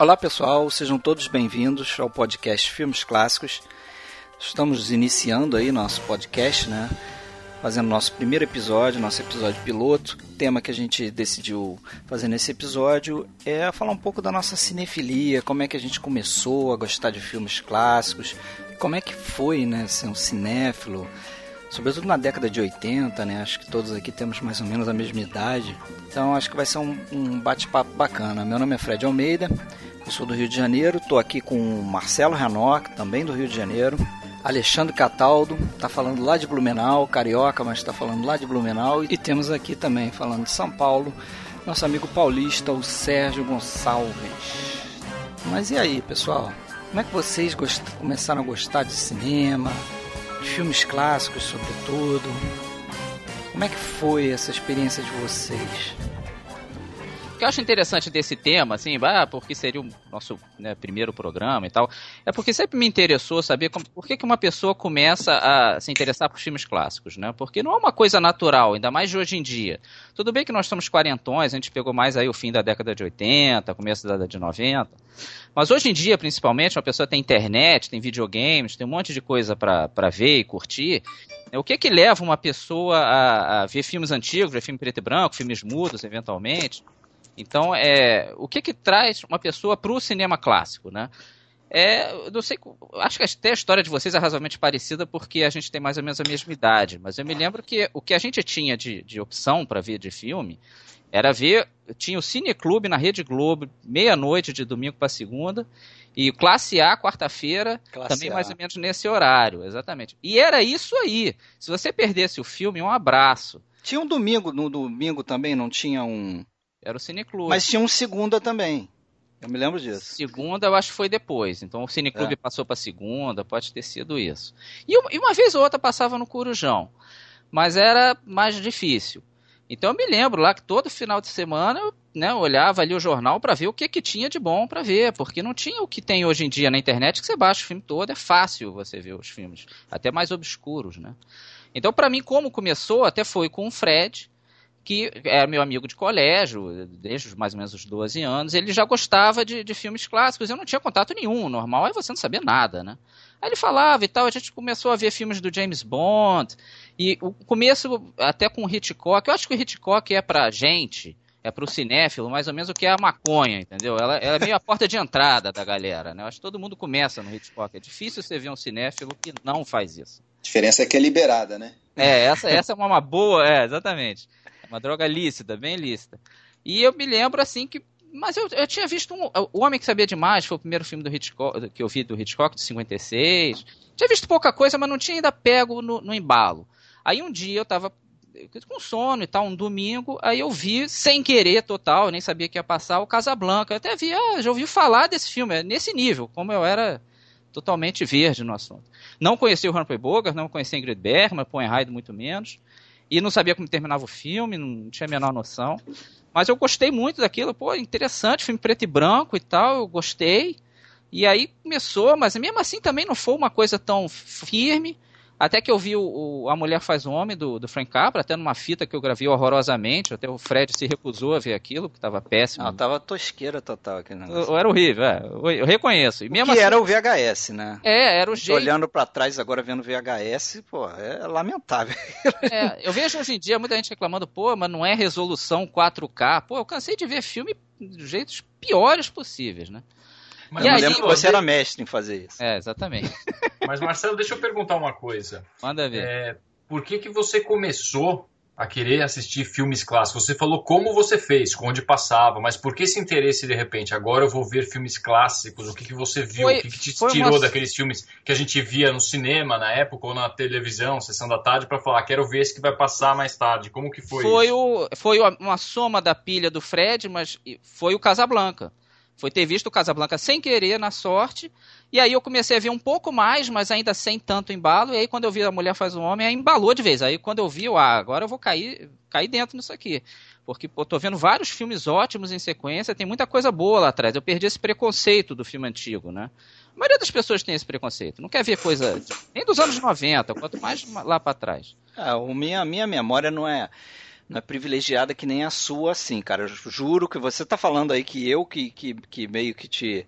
Olá pessoal, sejam todos bem-vindos ao podcast Filmes Clássicos. Estamos iniciando aí nosso podcast, né? Fazendo nosso primeiro episódio, nosso episódio piloto. O tema que a gente decidiu fazer nesse episódio é falar um pouco da nossa cinefilia, como é que a gente começou a gostar de filmes clássicos, como é que foi, né, ser um cinéfilo, sobretudo na década de 80, né? Acho que todos aqui temos mais ou menos a mesma idade. Então acho que vai ser um, um bate-papo bacana. Meu nome é Fred Almeida, eu sou do Rio de Janeiro, estou aqui com o Marcelo Renoc, também do Rio de Janeiro. Alexandre Cataldo, está falando lá de Blumenau, carioca, mas está falando lá de Blumenau. E temos aqui também, falando de São Paulo, nosso amigo paulista, o Sérgio Gonçalves. Mas e aí, pessoal? Como é que vocês começaram a gostar de cinema, de filmes clássicos, sobretudo? Como é que foi essa experiência de vocês? O que eu acho interessante desse tema, assim, porque seria o nosso né, primeiro programa e tal, é porque sempre me interessou saber como, por que, que uma pessoa começa a se interessar por filmes clássicos, né? Porque não é uma coisa natural, ainda mais de hoje em dia. Tudo bem que nós estamos quarentões, a gente pegou mais aí o fim da década de 80, começo da década de 90, mas hoje em dia, principalmente, uma pessoa tem internet, tem videogames, tem um monte de coisa para ver e curtir, o que que leva uma pessoa a, a ver filmes antigos, ver filme preto e branco, filmes mudos, eventualmente? Então, é, o que que traz uma pessoa para o cinema clássico, né? É, não sei, acho que até a história de vocês é razoavelmente parecida porque a gente tem mais ou menos a mesma idade, mas eu me lembro que o que a gente tinha de, de opção para ver de filme era ver, tinha o Cine Clube na Rede Globo, meia-noite de domingo para segunda, e Classe A, quarta-feira, também A. mais ou menos nesse horário, exatamente. E era isso aí. Se você perdesse o filme, um abraço. Tinha um domingo, no domingo também não tinha um era o Cineclube. Mas tinha um segunda também. Eu me lembro disso. Segunda eu acho que foi depois. Então o Cineclube é. passou para segunda, pode ter sido isso. E, e uma vez ou outra passava no Corujão. Mas era mais difícil. Então eu me lembro lá que todo final de semana eu né, olhava ali o jornal para ver o que, que tinha de bom para ver, porque não tinha o que tem hoje em dia na internet que você baixa o filme todo, é fácil você ver os filmes, até mais obscuros, né? Então para mim como começou até foi com o Fred, que era meu amigo de colégio, desde mais ou menos os 12 anos, ele já gostava de, de filmes clássicos, eu não tinha contato nenhum, normal é você não saber nada, né? Aí ele falava e tal, a gente começou a ver filmes do James Bond, e o começo até com o Hitchcock, eu acho que o Hitchcock é pra gente, é pro cinéfilo, mais ou menos o que é a maconha, entendeu? Ela, ela é meio a porta de entrada da galera, né? Eu acho que todo mundo começa no Hitchcock, é difícil você ver um cinéfilo que não faz isso. A diferença é que é liberada, né? É, essa, essa é uma boa, é, exatamente. Uma droga lícita, bem lícita. E eu me lembro assim que. Mas eu, eu tinha visto um, O Homem que Sabia Demais, foi o primeiro filme do Hitchcock, que eu vi do Hitchcock, de 56. Tinha visto pouca coisa, mas não tinha ainda pego no, no embalo. Aí um dia eu tava com sono e tal, um domingo, aí eu vi, sem querer total, eu nem sabia que ia passar, o Casablanca. Eu até vi, ah, já ouvi falar desse filme, é nesse nível, como eu era totalmente verde no assunto. Não conhecia o Humphrey Bogart, não conhecia Ingrid Bergman, Poenheide muito menos e não sabia como terminava o filme, não tinha a menor noção. Mas eu gostei muito daquilo, pô, interessante, filme preto e branco e tal, eu gostei. E aí começou, mas mesmo assim também não foi uma coisa tão firme. Até que eu vi o, o, A Mulher Faz o Homem, do, do Frank Capra, até numa fita que eu gravei horrorosamente, até o Fred se recusou a ver aquilo, porque estava péssimo. Não, tava tosqueira total aquele negócio. Eu, era horrível, é, eu, eu reconheço. E mesmo que assim, era o VHS, né? É, era o jeito... Olhando para trás agora vendo VHS, pô, é lamentável. É, eu vejo hoje em dia muita gente reclamando, pô, mas não é resolução 4K. Pô, eu cansei de ver filme de jeitos piores possíveis, né? Mas eu aí, lembro que você era mestre em fazer isso. É, exatamente. Mas, Marcelo, deixa eu perguntar uma coisa. Manda ver. É, por que, que você começou a querer assistir filmes clássicos? Você falou como você fez, onde passava, mas por que esse interesse de repente? Agora eu vou ver filmes clássicos. O que, que você viu? Foi, o que, que te tirou uma... daqueles filmes que a gente via no cinema na época ou na televisão, sessão da tarde, para falar, quero ver esse que vai passar mais tarde? Como que foi? Foi, isso? o, foi uma soma da pilha do Fred, mas foi o Casablanca. Foi ter visto o Casablanca sem querer, na sorte. E aí eu comecei a ver um pouco mais, mas ainda sem tanto embalo. E aí quando eu vi A Mulher Faz o Homem, aí embalou de vez. Aí quando eu vi, eu, ah, agora eu vou cair, cair dentro nisso aqui. Porque eu tô vendo vários filmes ótimos em sequência, tem muita coisa boa lá atrás. Eu perdi esse preconceito do filme antigo, né? A maioria das pessoas tem esse preconceito. Não quer ver coisa nem dos anos 90, quanto mais lá para trás. É, a minha, minha memória não é não é privilegiada que nem a sua, assim, cara. Eu juro que você tá falando aí que eu que, que, que meio que te.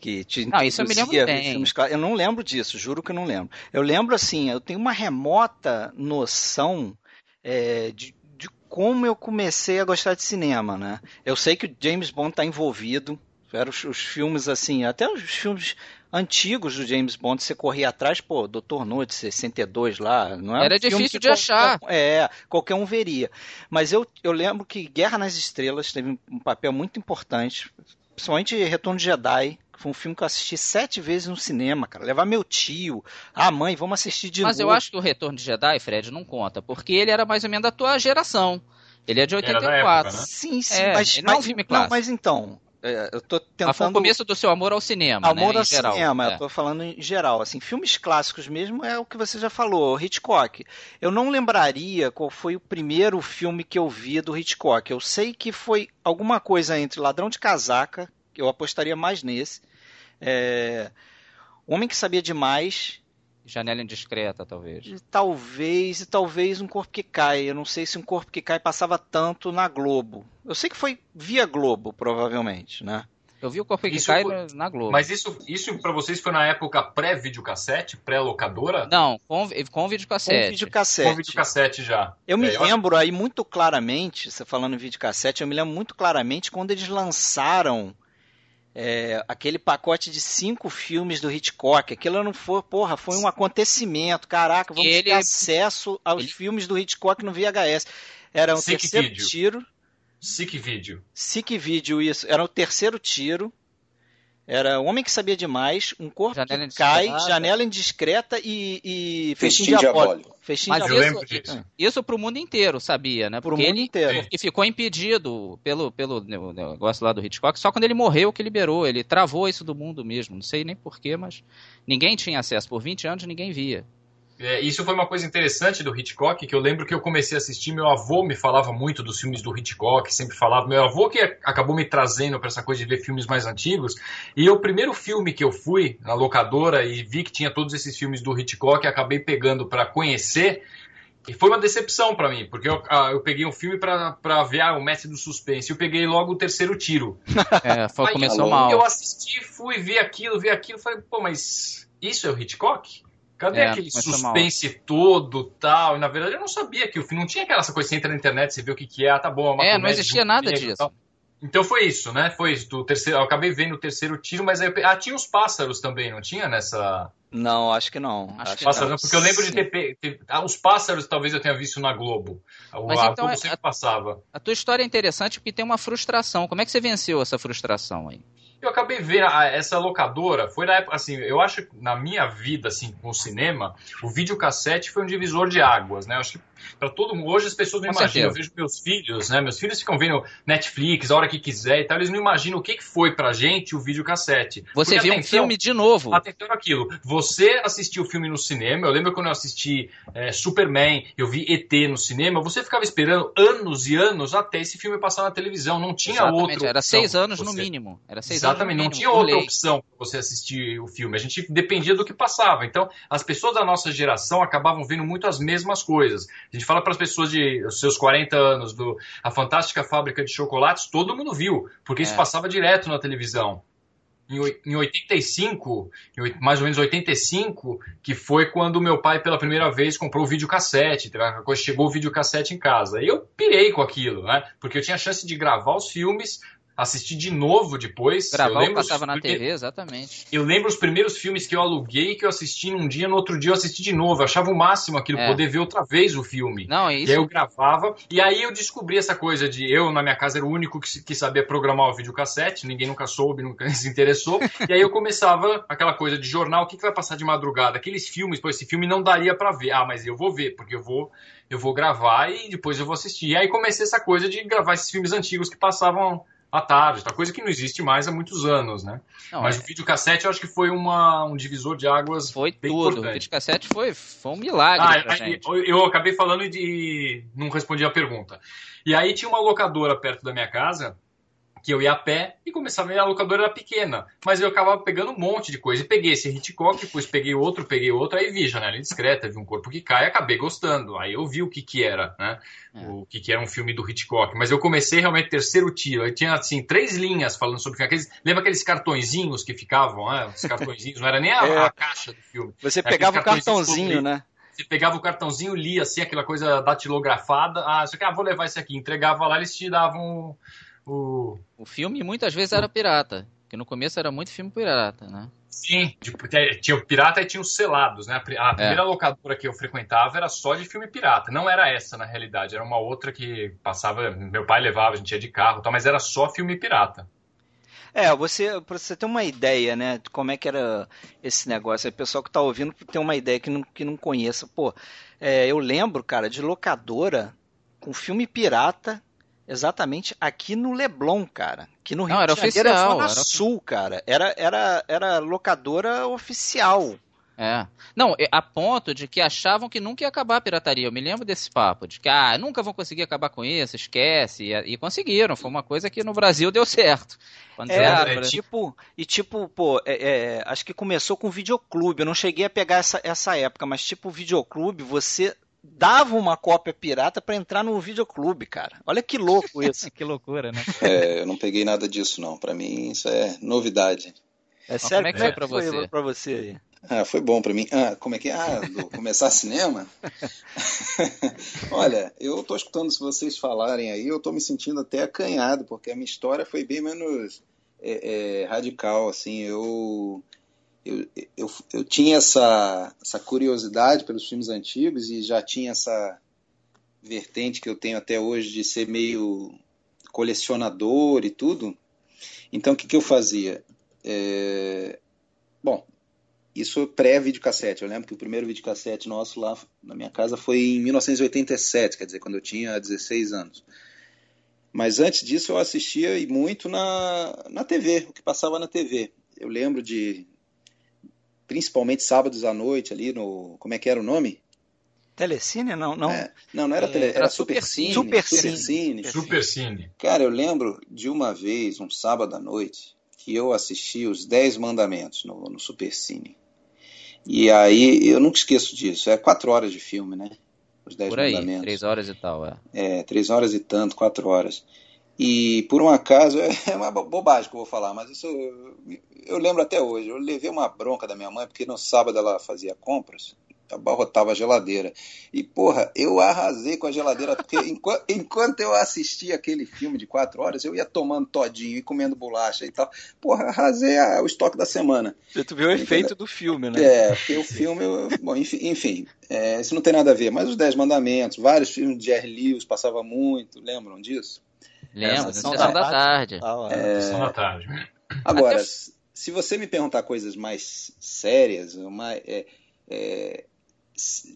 Que te não, isso eu me lembro bem. Eu não lembro disso, juro que eu não lembro. Eu lembro assim, eu tenho uma remota noção é, de, de como eu comecei a gostar de cinema, né? Eu sei que o James Bond tá envolvido, eram os, os, filmes assim, até os filmes antigos do James Bond, você corria atrás, pô, Doutor No de 62 lá, não é? Era um difícil de qualquer, achar. É, qualquer um veria. Mas eu, eu lembro que Guerra nas Estrelas teve um papel muito importante, principalmente Retorno de Jedi, que foi um filme que eu assisti sete vezes no cinema, cara. Levar meu tio, a mãe, vamos assistir de Mas novo. Mas eu acho que o Retorno de Jedi, Fred, não conta, porque ele era mais ou menos da tua geração. Ele é de 84. Época, né? Sim, sim, é, mas, mas, não é um filme clássico. Não, mas então, é, eu tô tentando. Mas foi o começo do seu amor ao cinema. Amor né, ao cinema, é. eu tô falando em geral. Assim, filmes clássicos mesmo é o que você já falou, Hitchcock. Eu não lembraria qual foi o primeiro filme que eu vi do Hitchcock. Eu sei que foi alguma coisa entre Ladrão de Casaca, eu apostaria mais nesse. É... Homem que Sabia Demais Janela indiscreta, talvez. E talvez, e talvez um corpo que cai. Eu não sei se um corpo que cai passava tanto na Globo. Eu sei que foi via Globo, provavelmente, né? Eu vi o corpo que isso cai na Globo. Mas isso, isso para vocês foi na época pré-videocassete, pré-locadora? Não, com, com videocassete. Com videocassete. Com videocassete já. Eu me é, lembro eu acho... aí muito claramente, você falando em videocassete, eu me lembro muito claramente quando eles lançaram é, aquele pacote de cinco filmes do Hitchcock, aquilo não foi, porra, foi um acontecimento. Caraca, vamos ele, ter acesso aos ele... filmes do Hitchcock no VHS. Era o Sick terceiro video. tiro. Sick Video. Sick Video, isso. Era o terceiro tiro. Era um Homem que Sabia Demais, Um Corpo janela que Cai, Janela Indiscreta e, e Festim, Diabólico. Festim Mas Diabólico. Isso, isso pro mundo inteiro, sabia, né? Pro Porque mundo ele, inteiro. E ficou impedido pelo, pelo negócio lá do Hitchcock, só quando ele morreu que liberou. Ele travou isso do mundo mesmo. Não sei nem porquê, mas ninguém tinha acesso. Por 20 anos ninguém via. É, isso foi uma coisa interessante do Hitchcock, que eu lembro que eu comecei a assistir, meu avô me falava muito dos filmes do Hitchcock, sempre falava, meu avô que acabou me trazendo para essa coisa de ver filmes mais antigos, e o primeiro filme que eu fui na locadora e vi que tinha todos esses filmes do Hitchcock, acabei pegando para conhecer, e foi uma decepção para mim, porque eu, ah, eu peguei um filme para ver ah, o mestre do suspense, e eu peguei logo o terceiro tiro. É, foi, Aí, começou mal. Eu assisti, fui ver aquilo, vi aquilo, falei, pô, mas isso é o Hitchcock? Cadê é, aquele suspense mal. todo tal? E na verdade eu não sabia que o filme não tinha aquela coisa, você entra na internet, você vê o que, que é, ah, tá bom. É, é não existia nada disso. Então foi isso, né? Foi isso. Do terceiro, eu acabei vendo o terceiro tiro, mas aí, ah, tinha os pássaros também, não tinha nessa. Não, acho que não. Acho, que pássaros, não. Porque eu lembro Sim. de ter, ter, ah, os pássaros, talvez eu tenha visto na Globo. Mas a então, Globo sempre a, passava. A tua história é interessante porque tem uma frustração. Como é que você venceu essa frustração aí? Eu acabei vendo essa locadora, foi na época, assim, eu acho que na minha vida, assim, com o cinema, o videocassete foi um divisor de águas, né? Eu acho que para todo mundo, hoje as pessoas não com imaginam, certeza. eu vejo meus filhos, né? Meus filhos ficam vendo Netflix a hora que quiser e tal, eles não imaginam o que foi pra gente o videocassete. Você Porque, viu um filme de novo. Atentando aquilo, você assistiu o filme no cinema, eu lembro quando eu assisti é, Superman, eu vi ET no cinema, você ficava esperando anos e anos até esse filme passar na televisão, não tinha Exatamente, outro. Era seis anos no mínimo. Era seis Exatamente, não tinha outra opção para você assistir o filme. A gente dependia do que passava. Então, as pessoas da nossa geração acabavam vendo muito as mesmas coisas. A gente fala para as pessoas de os seus 40 anos, do A Fantástica Fábrica de Chocolates, todo mundo viu, porque é. isso passava direto na televisão. Em, 85, mais ou menos 85, que foi quando meu pai pela primeira vez comprou o videocassete, chegou o videocassete em casa. E eu pirei com aquilo, né? Porque eu tinha chance de gravar os filmes, assisti de novo depois. Gravar eu passava na TV, exatamente. Eu lembro os primeiros filmes que eu aluguei que eu assisti num dia, no outro dia eu assisti de novo. Eu achava o máximo aquilo, é. poder ver outra vez o filme. Não, isso... E aí eu gravava, e aí eu descobri essa coisa de eu, na minha casa, era o único que, que sabia programar o videocassete, ninguém nunca soube, nunca se interessou. e aí eu começava aquela coisa de jornal, o que, que vai passar de madrugada? Aqueles filmes, pô, esse filme não daria para ver. Ah, mas eu vou ver, porque eu vou eu vou gravar e depois eu vou assistir. E aí comecei essa coisa de gravar esses filmes antigos que passavam à tarde, tá? coisa que não existe mais há muitos anos, né? Não, Mas é... o videocassete eu acho que foi uma, um divisor de águas Foi bem tudo, importante. o videocassete foi, foi um milagre ah, gente. Eu acabei falando de... não respondi a pergunta. E aí tinha uma locadora perto da minha casa que eu ia a pé e começava a ir, a locadora era pequena, mas eu acabava pegando um monte de coisa. E peguei esse Hitchcock, depois peguei outro, peguei outro, aí vi Janela Indiscreta, vi Um Corpo que Cai e acabei gostando. Aí eu vi o que que era, né? É. O que que era um filme do Hitchcock. Mas eu comecei realmente terceiro tiro. Aí tinha, assim, três linhas falando sobre aqueles... Lembra aqueles cartõezinhos que ficavam, né? Os cartõezinhos, não era nem a, é. a caixa do filme. Você pegava o cartãozinho, né? Você pegava o cartãozinho, lia assim, aquela coisa datilografada. Ah, você quer, ah, vou levar esse aqui. Entregava lá, eles te davam o. O filme muitas vezes era pirata. Porque no começo era muito filme pirata, né? Sim, tipo, tinha o pirata e tinha os selados, né? A primeira é. locadora que eu frequentava era só de filme pirata. Não era essa, na realidade. Era uma outra que passava. Meu pai levava, a gente ia de carro, tal, mas era só filme pirata. É, você, pra você ter uma ideia, né, de como é que era esse negócio, o pessoal que tá ouvindo tem uma ideia que não, que não conheça. Pô, é, eu lembro, cara, de locadora com filme pirata exatamente aqui no Leblon, cara. Que no Rio não, era de Janeiro, oficial, era Zona Sul, cara. Era, era, era locadora oficial. É. Não, a ponto de que achavam que nunca ia acabar a pirataria. Eu me lembro desse papo, de que ah, nunca vão conseguir acabar com isso, esquece. E, e conseguiram. Foi uma coisa que no Brasil deu certo. Quando é, é tipo, e tipo, pô, é, é, acho que começou com o videoclube. Eu não cheguei a pegar essa, essa época, mas tipo, o videoclube, você dava uma cópia pirata para entrar no videoclube, cara. Olha que louco isso. que loucura, né? É, eu não peguei nada disso, não. Para mim, isso é novidade. É sério? Como é que foi para você? Foi pra você aí? Ah, foi bom para mim. Ah, como é que é? Ah, do começar cinema? Olha, eu tô escutando se vocês falarem aí, eu tô me sentindo até acanhado, porque a minha história foi bem menos é, é, radical, assim, eu, eu, eu, eu tinha essa, essa curiosidade pelos filmes antigos e já tinha essa vertente que eu tenho até hoje de ser meio colecionador e tudo. Então, o que, que eu fazia? É... Bom, isso pré-videocassete. Eu lembro que o primeiro videocassete nosso lá na minha casa foi em 1987, quer dizer, quando eu tinha 16 anos. Mas antes disso eu assistia muito na, na TV, o que passava na TV. Eu lembro de, principalmente sábados à noite ali no, como é que era o nome? Telecine? Não, não. É, não, não era, é, tele, era, era Supercine. Supercine. Supercine. Supercine. Cara, eu lembro de uma vez, um sábado à noite, que eu assisti os Dez Mandamentos no, no Supercine. E aí, eu nunca esqueço disso. É quatro horas de filme, né? Os Dez por aí, Mandamentos. Três horas e tal, é. É, três horas e tanto, quatro horas. E por um acaso, é uma bobagem que eu vou falar, mas isso eu lembro até hoje. Eu levei uma bronca da minha mãe, porque no sábado ela fazia compras abarrotava a geladeira. E, porra, eu arrasei com a geladeira, porque enquanto, enquanto eu assistia aquele filme de quatro horas, eu ia tomando todinho e comendo bolacha e tal. Porra, arrasei a, o estoque da semana. Você tu viu o efeito do filme, né? É, porque o filme, bom, enfim, enfim é, isso não tem nada a ver, mas os Dez Mandamentos, vários filmes de Jerry Lewis passava muito, lembram disso? Lembro, Sessão da, da Tarde. Ah, é... Sessão da Tarde. Agora, se você me perguntar coisas mais sérias, uma, é, é,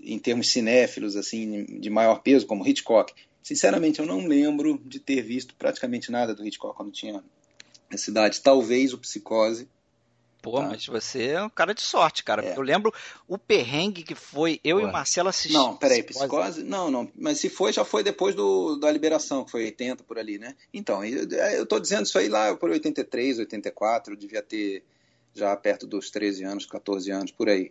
em termos cinéfilos, assim, de maior peso, como Hitchcock. Sinceramente, eu não lembro de ter visto praticamente nada do Hitchcock quando tinha essa idade. Talvez o Psicose. Pô, tá. mas você é um cara de sorte, cara. É. Eu lembro o perrengue que foi eu Pô. e o Marcelo assistir. Não, peraí, Psicose? psicose? Não, não. Mas se foi, já foi depois do, da Liberação, que foi 80 por ali, né? Então, eu, eu tô dizendo isso aí lá por 83, 84, eu devia ter já perto dos 13 anos, 14 anos, por aí.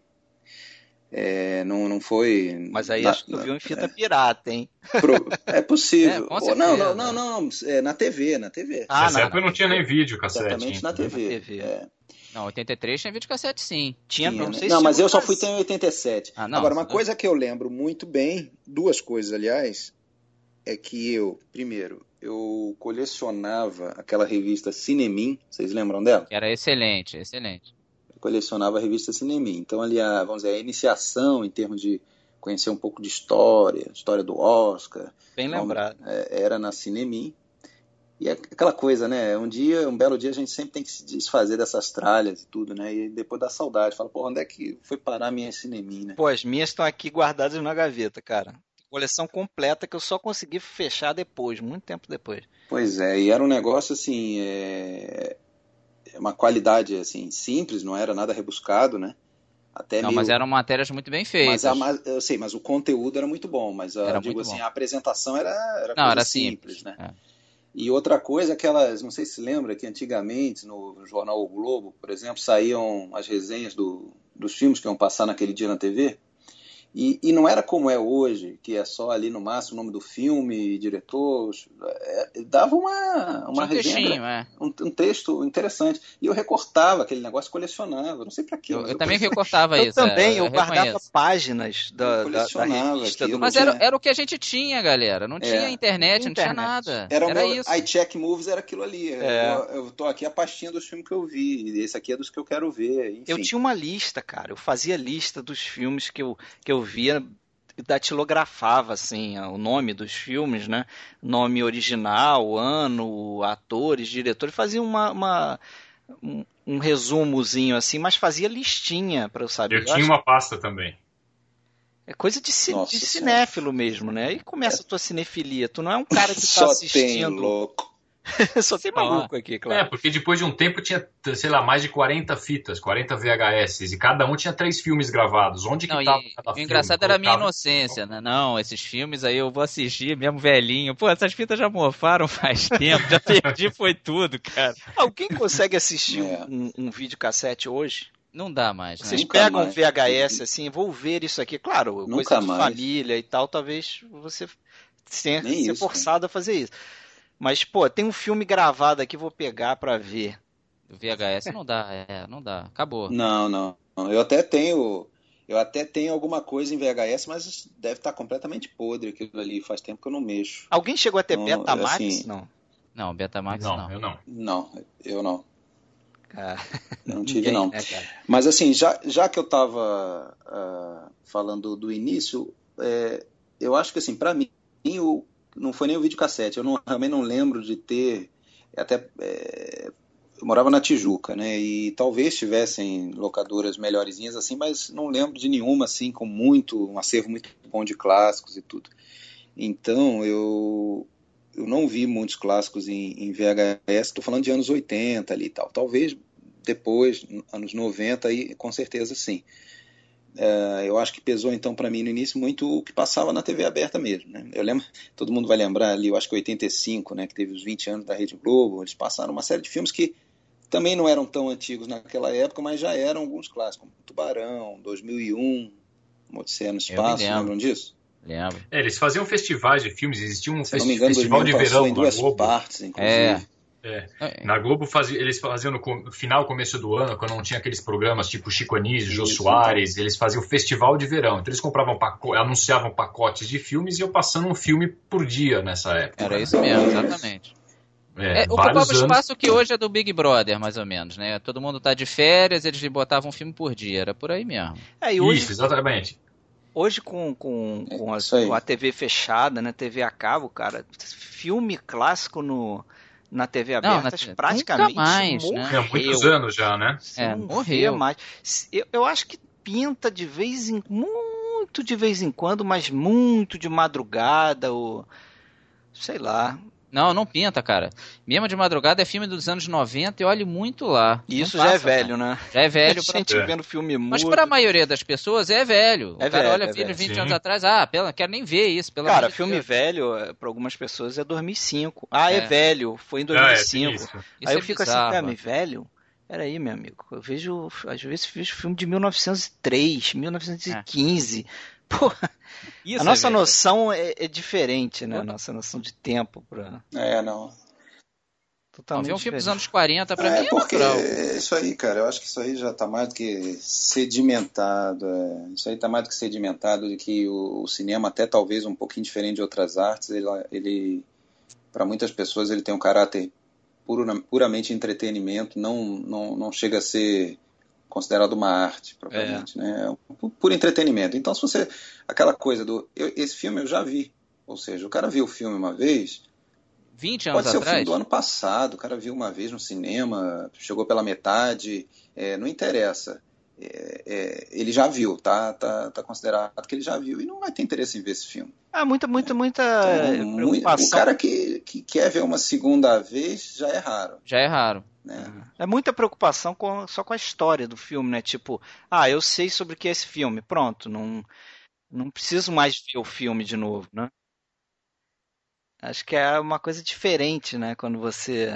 É, não, não foi. Mas aí na, acho que tu viu em fita é, pirata, hein? Pro, é possível. É, não, não, não, não, é na TV, na TV. Ah, Nessa época não tinha nem vídeo cassete. Exatamente na TV. Na TV. Não, 83 tinha vídeo cassete sim. Tinha, tinha não, né? não mas eu só fui ter em 87. Ah, não, Agora, uma coisa que eu lembro muito bem, duas coisas, aliás, é que eu, primeiro, eu colecionava aquela revista Cinemin, vocês lembram dela? Era excelente, excelente colecionava a revista Cinema. Então, ali, a, vamos dizer, a iniciação em termos de conhecer um pouco de história, história do Oscar. Bem lembrado. É, era na Cinemim. E é aquela coisa, né? Um dia, um belo dia, a gente sempre tem que se desfazer dessas tralhas e tudo, né? E depois dá saudade. Fala, pô, onde é que foi parar a minha Cinemim, né? Pô, as minhas estão aqui guardadas na gaveta, cara. Coleção completa que eu só consegui fechar depois, muito tempo depois. Pois é, e era um negócio assim. É uma qualidade assim simples, não era nada rebuscado, né? Até não, meio... mas eram matérias muito bem feitas. Mas a, eu sei, mas o conteúdo era muito bom, mas a, digo assim, bom. a apresentação era, era, não, era simples, simples, né? É. E outra coisa, aquelas, não sei se lembra que antigamente no jornal o Globo, por exemplo, saíam as resenhas do, dos filmes que iam passar naquele dia na TV. E, e, não era como é hoje, que é só ali no máximo o nome do filme, diretor. É, dava uma, uma um resenha, é. um, um, texto interessante. E eu recortava aquele negócio, colecionava. Não sei para quê. Eu, eu também recortava eu isso. Também, eu, eu guardava reconheço. páginas da, da, da revista. Do... Mas era, era o que a gente tinha, galera. Não tinha é. internet, não tinha nada. Era, era meu iCheck Movies, era aquilo ali. É. Eu, eu tô aqui a pastinha dos filmes que eu vi. Esse aqui é dos que eu quero ver. Enfim. Eu tinha uma lista, cara. Eu fazia lista dos filmes que eu, que eu via datilografava assim o nome dos filmes, né? Nome original, ano, atores, diretores, fazia uma, uma um, um, resumozinho assim, mas fazia listinha para eu saber. Eu, eu tinha uma pasta também. É coisa de, ci, de cinéfilo mesmo, né? Aí começa a tua cinefilia. Tu não é um cara que tá assistindo. Tem louco. Só tem maluco aqui, claro. É, porque depois de um tempo tinha, sei lá, mais de 40 fitas, 40 VHS, e cada um tinha três filmes gravados. Onde que não, tava e, cada O engraçado era a minha inocência, né? Não, esses filmes aí eu vou assistir mesmo velhinho. Pô, essas fitas já mofaram faz tempo, já perdi foi tudo, cara. Alguém consegue assistir é. um, um videocassete hoje? Não dá mais. Né? Vocês Nunca pegam mais. VHS assim, vou ver isso aqui. Claro, Nunca coisa de mais. família e tal, talvez você tenha que ser forçado a fazer isso. Mas, pô, tem um filme gravado aqui, vou pegar pra ver. VHS não dá, é, não dá. Acabou. Não, não. Eu até tenho. Eu até tenho alguma coisa em VHS, mas deve estar completamente podre aquilo ali. Faz tempo que eu não mexo. Alguém chegou a ter não, Betamax? Assim, não. Não, Betamax não, não. Eu não. Não, eu não. Ah, não tive, ninguém, não. Né, mas assim, já, já que eu estava uh, falando do início, é, eu acho que assim, para mim, o, não foi nem o videocassete. Eu não, também não lembro de ter. Até. É, eu morava na Tijuca, né? E talvez tivessem locadoras melhorzinhas assim, mas não lembro de nenhuma assim com muito um acervo muito bom de clássicos e tudo. Então eu eu não vi muitos clássicos em, em VHS. Estou falando de anos 80 ali e tal. Talvez depois, anos 90, aí com certeza sim. É, eu acho que pesou então para mim no início muito o que passava na TV aberta mesmo. Né? Eu lembro, todo mundo vai lembrar ali, eu acho que 85, né, que teve os 20 anos da Rede Globo, eles passaram uma série de filmes que também não eram tão antigos naquela época, mas já eram alguns clássicos, como Tubarão, 2001, Odisseia no Espaço, lembram disso? Lembro. É, eles faziam festivais de filmes, existia um festi engano, festival de verão em duas partes, inclusive. É. É. é. Na Globo fazia, eles faziam no final, começo do ano, quando não tinha aqueles programas tipo Chico Anísio, Jô Soares, eles faziam o festival de verão. Então eles compravam anunciavam pacotes de filmes e eu passando um filme por dia nessa época. Era isso mesmo, exatamente. É, é, ocupava o espaço que hoje é do Big Brother, mais ou menos, né? Todo mundo tá de férias, eles botavam um filme por dia, era por aí mesmo. É, hoje, Isso, exatamente. Hoje com, com, com, a, com, a, TV fechada, né? TV a cabo, cara, filme clássico no, na TV aberta não, na, praticamente mais, morreu. Né? É, muitos anos já, né? É, morreu. Mais. Eu, eu acho que pinta de vez em muito de vez em quando, mas muito de madrugada ou sei lá. Não, não pinta, cara. Mesmo de madrugada é filme dos anos 90 e olhe muito lá. E isso passa, já é velho, cara. né? Já é velho. pra gente vendo filme muito. Mas para a maioria das pessoas é velho. É o cara velho, olha é filme 20 Sim. anos atrás, ah, pela, quero nem ver isso. Pelo cara, filme Deus. velho, é, para algumas pessoas é 2005. Ah, é, é velho, foi em 2005. Ah, é, isso. Aí eu é fico assim, bizarro, assim, cara, velho... Peraí, meu amigo, eu vejo, às vezes vejo filme de 1903, 1915. É. Porra, isso a nossa é noção é, é, diferente, né? A nossa noção de tempo. Pra... É, não. Totalmente não, ver um filme dos anos 40 pra é, mim é porque natural. Isso aí, cara, eu acho que isso aí já tá mais do que sedimentado. É. Isso aí tá mais do que sedimentado de que o, o, cinema, até talvez um pouquinho diferente de outras artes, ele, ele para muitas pessoas ele tem um caráter puro, puramente entretenimento, não, não, não chega a ser considerado uma arte, propriamente, é. né? Por entretenimento. Então, se você. Aquela coisa do. Eu, esse filme eu já vi. Ou seja, o cara viu o filme uma vez. 20 anos Pode ser atrás? o filme do ano passado. O cara viu uma vez no cinema, chegou pela metade. É, não interessa. É, é, ele já viu, tá, tá, tá considerado que ele já viu e não vai ter interesse em ver esse filme. Ah, muita, muita, muita então, preocupação. O cara que, que quer ver uma segunda vez já é raro. Já é raro. Né? É muita preocupação com, só com a história do filme, né? Tipo, ah, eu sei sobre o que é esse filme, pronto, não, não preciso mais ver o filme de novo, né? Acho que é uma coisa diferente, né? Quando você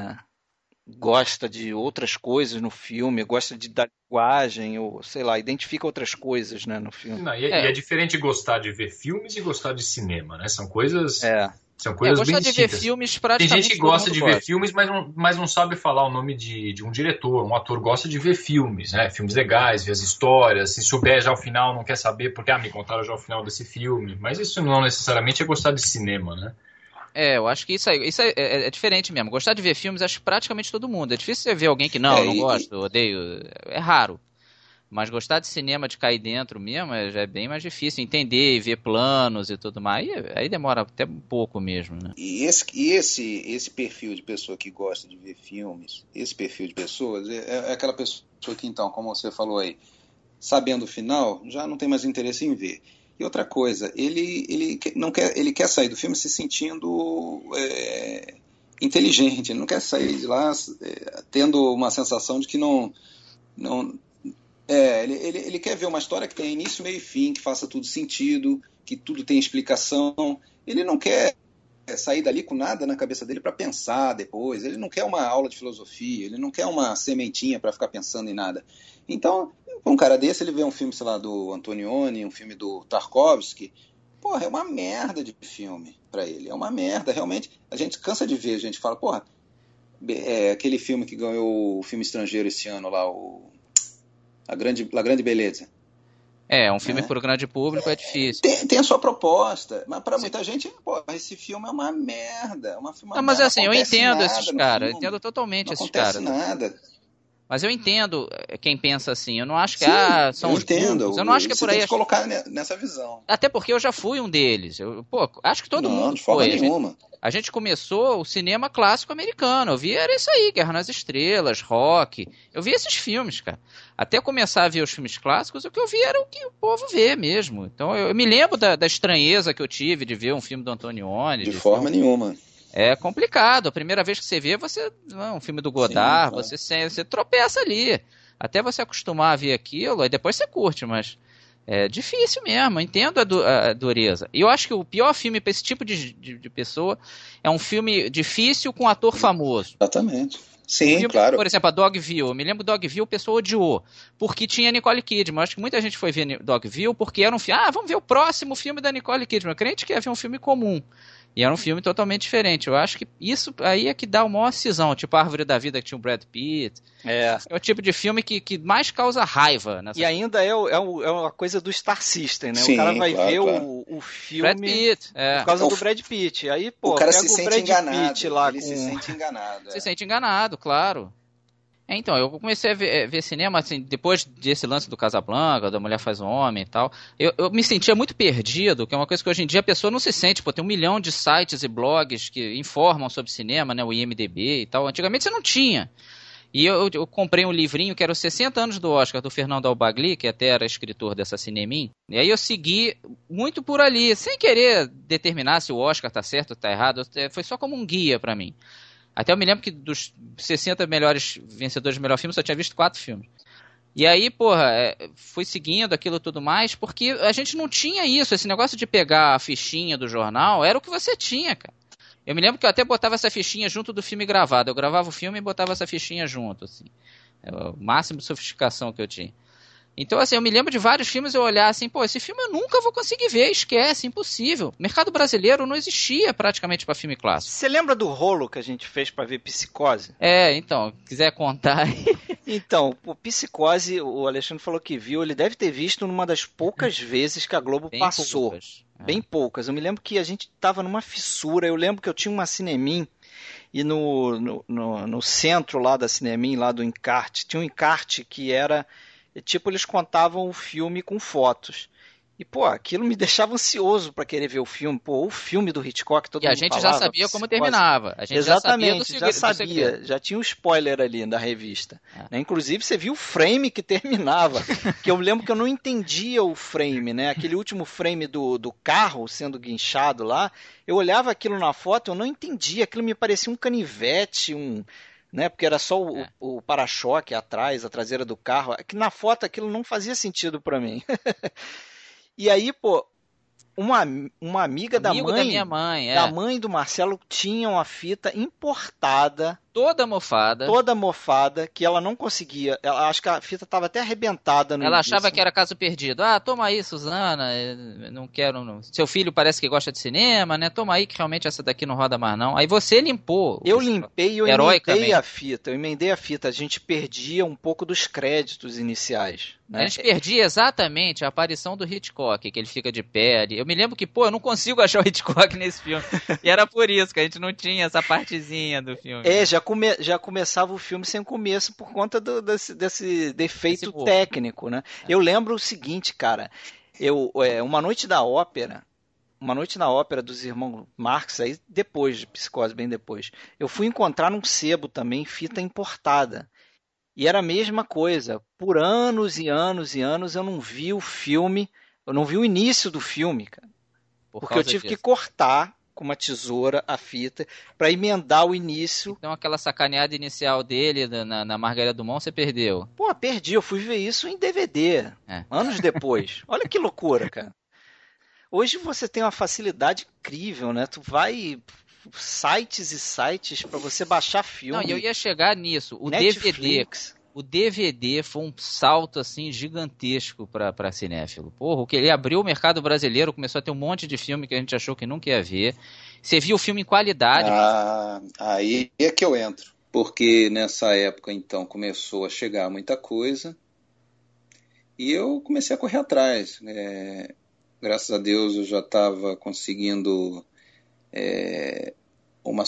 gosta de outras coisas no filme, gosta de da linguagem, ou sei lá, identifica outras coisas né, no filme. Não, e, é, é. e é diferente gostar de ver filmes e gostar de cinema, né? São coisas. É. São coisas é, bem de ver filmes praticamente Tem gente que gosta de gosta. ver filmes, mas não, mas não sabe falar o nome de, de um diretor. Um ator gosta de ver filmes, né? Filmes legais, ver as histórias. Se souber já o final, não quer saber porque ah, me contaram já o final desse filme. Mas isso não necessariamente é gostar de cinema, né? É, eu acho que isso, aí, isso é, é, é, diferente mesmo. Gostar de ver filmes, acho praticamente todo mundo. É difícil você ver alguém que não, é, não gosta, odeio. É raro. Mas gostar de cinema, de cair dentro mesmo, é, é bem mais difícil. Entender e ver planos e tudo mais. Aí, aí demora até um pouco mesmo, né? E, esse, esse, esse perfil de pessoa que gosta de ver filmes, esse perfil de pessoas, é, é aquela pessoa que, então, como você falou aí, sabendo o final, já não tem mais interesse em ver. E outra coisa, ele, ele, não quer, ele quer sair do filme se sentindo é, inteligente, ele não quer sair de lá é, tendo uma sensação de que não. não é, ele, ele, ele quer ver uma história que tenha início, meio e fim, que faça tudo sentido, que tudo tenha explicação. Ele não quer sair dali com nada na cabeça dele para pensar depois. Ele não quer uma aula de filosofia, ele não quer uma sementinha para ficar pensando em nada. Então, um cara desse, ele vê um filme, sei lá, do Antonioni, um filme do Tarkovsky, porra, é uma merda de filme para ele. É uma merda, realmente. A gente cansa de ver, a gente fala, porra, é aquele filme que ganhou o filme estrangeiro esse ano lá, o A Grande, La Grande Beleza. É, um filme é. para o grande público é difícil. Tem, tem a sua proposta, mas para muita gente, pô, esse filme é uma merda. É uma, uma não, mas merda, assim, eu entendo esses caras, eu entendo totalmente não esses caras. Não acontece nada. Mas eu entendo eh, quem pensa assim. Eu não acho que Sim, ah, são eu os entendo. Burros. Eu não acho que é por aí. Tem que colocar nessa visão. Até porque eu já fui um deles. Eu, pô, acho que todo não, mundo de forma foi. nenhuma. A gente, a gente, começou o cinema clássico americano. Eu vi era isso aí, Guerra nas Estrelas, Rock. Eu vi esses filmes, cara. Até começar a ver os filmes clássicos, o que eu vi era o que o povo vê mesmo. Então eu, eu me lembro da, da, estranheza que eu tive de ver um filme do Antonioni. De, de forma filme... nenhuma é complicado. A primeira vez que você vê, você. Não, um filme do Godard, Sim, você, você tropeça ali. Até você acostumar a ver aquilo, aí depois você curte, mas é difícil mesmo. Entendo a, du a dureza. E eu acho que o pior filme para esse tipo de, de, de, pessoa é um filme difícil com um ator famoso. Exatamente. Sim, filme, claro. Por exemplo, a Dogville. Eu me lembro Dogville, o pessoal odiou. Porque tinha Nicole Kidman. Eu acho que muita gente foi ver Dogville porque era um filme. Ah, vamos ver o próximo filme da Nicole Kidman. Eu crente que ia ver um filme comum. E era um filme totalmente diferente. Eu acho que isso aí é que dá o maior cisão. Tipo a Árvore da Vida que tinha o Brad Pitt. É. É o tipo de filme que, que mais causa raiva. Nessa... E ainda é, o, é, o, é uma coisa do Star System, né? Sim, o cara vai claro, ver claro. O, o filme Brad Pitt, é. por causa do Brad Pitt. Aí, pô, o cara se sente Brad enganado. Pitt lá ele com... se sente enganado. Se é. sente enganado, claro. É, então, eu comecei a ver, é, ver, cinema, assim, depois desse lance do Casablanca, da Mulher Faz Homem e tal, eu, eu, me sentia muito perdido, que é uma coisa que hoje em dia a pessoa não se sente, pô, tem um milhão de sites e blogs que informam sobre cinema, né, o IMDB e tal, antigamente você não tinha. E eu, eu, comprei um livrinho que era os 60 anos do Oscar, do Fernando Albagli, que até era escritor dessa Cinemim. E aí eu segui muito por ali, sem querer determinar se o Oscar tá certo ou tá errado, foi só como um guia para mim. Até eu me lembro que dos 60 melhores vencedores de melhor filme, só tinha visto quatro filmes. E aí, porra, é, fui seguindo aquilo tudo mais, porque a gente não tinha isso. Esse negócio de pegar a fichinha do jornal era o que você tinha, cara. Eu me lembro que eu até botava essa fichinha junto do filme gravado. Eu gravava o filme e botava essa fichinha junto, assim. É o máximo de sofisticação que eu tinha. Então, assim, eu me lembro de vários filmes eu olhar assim, pô, esse filme eu nunca vou conseguir ver, esquece, impossível. O mercado brasileiro não existia praticamente para filme clássico. Você lembra do rolo que a gente fez para ver Psicose? É, então, quiser contar aí. Então, o Psicose, o Alexandre falou que viu, ele deve ter visto numa das poucas vezes que a Globo Bem passou. Poucas. É. Bem poucas. Eu me lembro que a gente tava numa fissura, eu lembro que eu tinha uma Cinemim e no, no, no, no centro lá da Cinemim, lá do encarte, tinha um encarte que era e, tipo, eles contavam o filme com fotos. E, pô, aquilo me deixava ansioso para querer ver o filme. Pô, o filme do Hitchcock, todo e mundo a gente falava, já sabia como terminava. A gente Exatamente, já sabia, já, sabia já tinha um spoiler ali da revista. É. Né? Inclusive, você viu o frame que terminava. que eu lembro que eu não entendia o frame, né? Aquele último frame do, do carro sendo guinchado lá. Eu olhava aquilo na foto, eu não entendia. Aquilo me parecia um canivete, um né? Porque era só o, é. o para-choque atrás, a traseira do carro. Que na foto aquilo não fazia sentido para mim. e aí, pô, uma, uma amiga da Amigo mãe. da minha mãe, é. Da mãe do Marcelo tinha uma fita importada Toda mofada. toda mofada, que ela não conseguia. Ela, acho que a fita estava até arrebentada no Ela início. achava que era caso perdido. Ah, toma aí, Suzana. eh, Não quero. Não. Seu filho parece que gosta de cinema, né? Toma aí que realmente essa daqui não roda mais, não. Aí você limpou. Eu limpei e eu emendei a fita. Eu emendei a fita. A gente perdia um pouco dos créditos iniciais. A Né? gente perdia exatamente a aparição do Hitchcock, que ele fica de pé. ali. Eu me lembro que, pô, eu não consigo achar o Hitchcock nesse filme. E era por isso que a gente não tinha essa partezinha do filme. É, já, come, já começava o filme sem começo por conta do- desse, desse defeito técnico, né? Eu lembro o seguinte, cara. Eu, é, uma noite da ópera, uma noite na ópera dos irmãos Marx, aí depois de Psicose, bem depois, eu fui encontrar num sebo também fita importada. E era a mesma coisa. Por anos e anos e anos eu não vi o filme, eu não vi o início do filme, cara. por Porque eu tive que disso. cortar com uma tesoura a fita para emendar o início Então aquela sacaneada inicial dele na, na, Margarida Dumont você perdeu. Pô, perdi, eu fui ver isso em DVD, É. anos depois. Olha que loucura, cara. Hoje você tem uma facilidade incrível, né? Tu vai sites e sites pra você baixar filme. Não, e eu ia chegar nisso. O DVD, Netflix. O DVD foi um salto assim gigantesco pra cinéfilo. Porra, o que ele abriu o mercado brasileiro, começou a ter um monte de filme que a gente achou que nunca ia ver. Você via o filme em qualidade. Ah, aí é que eu entro. Porque nessa época, então, começou a chegar muita coisa. E eu comecei a correr atrás. É, graças a Deus eu já estava conseguindo é, uma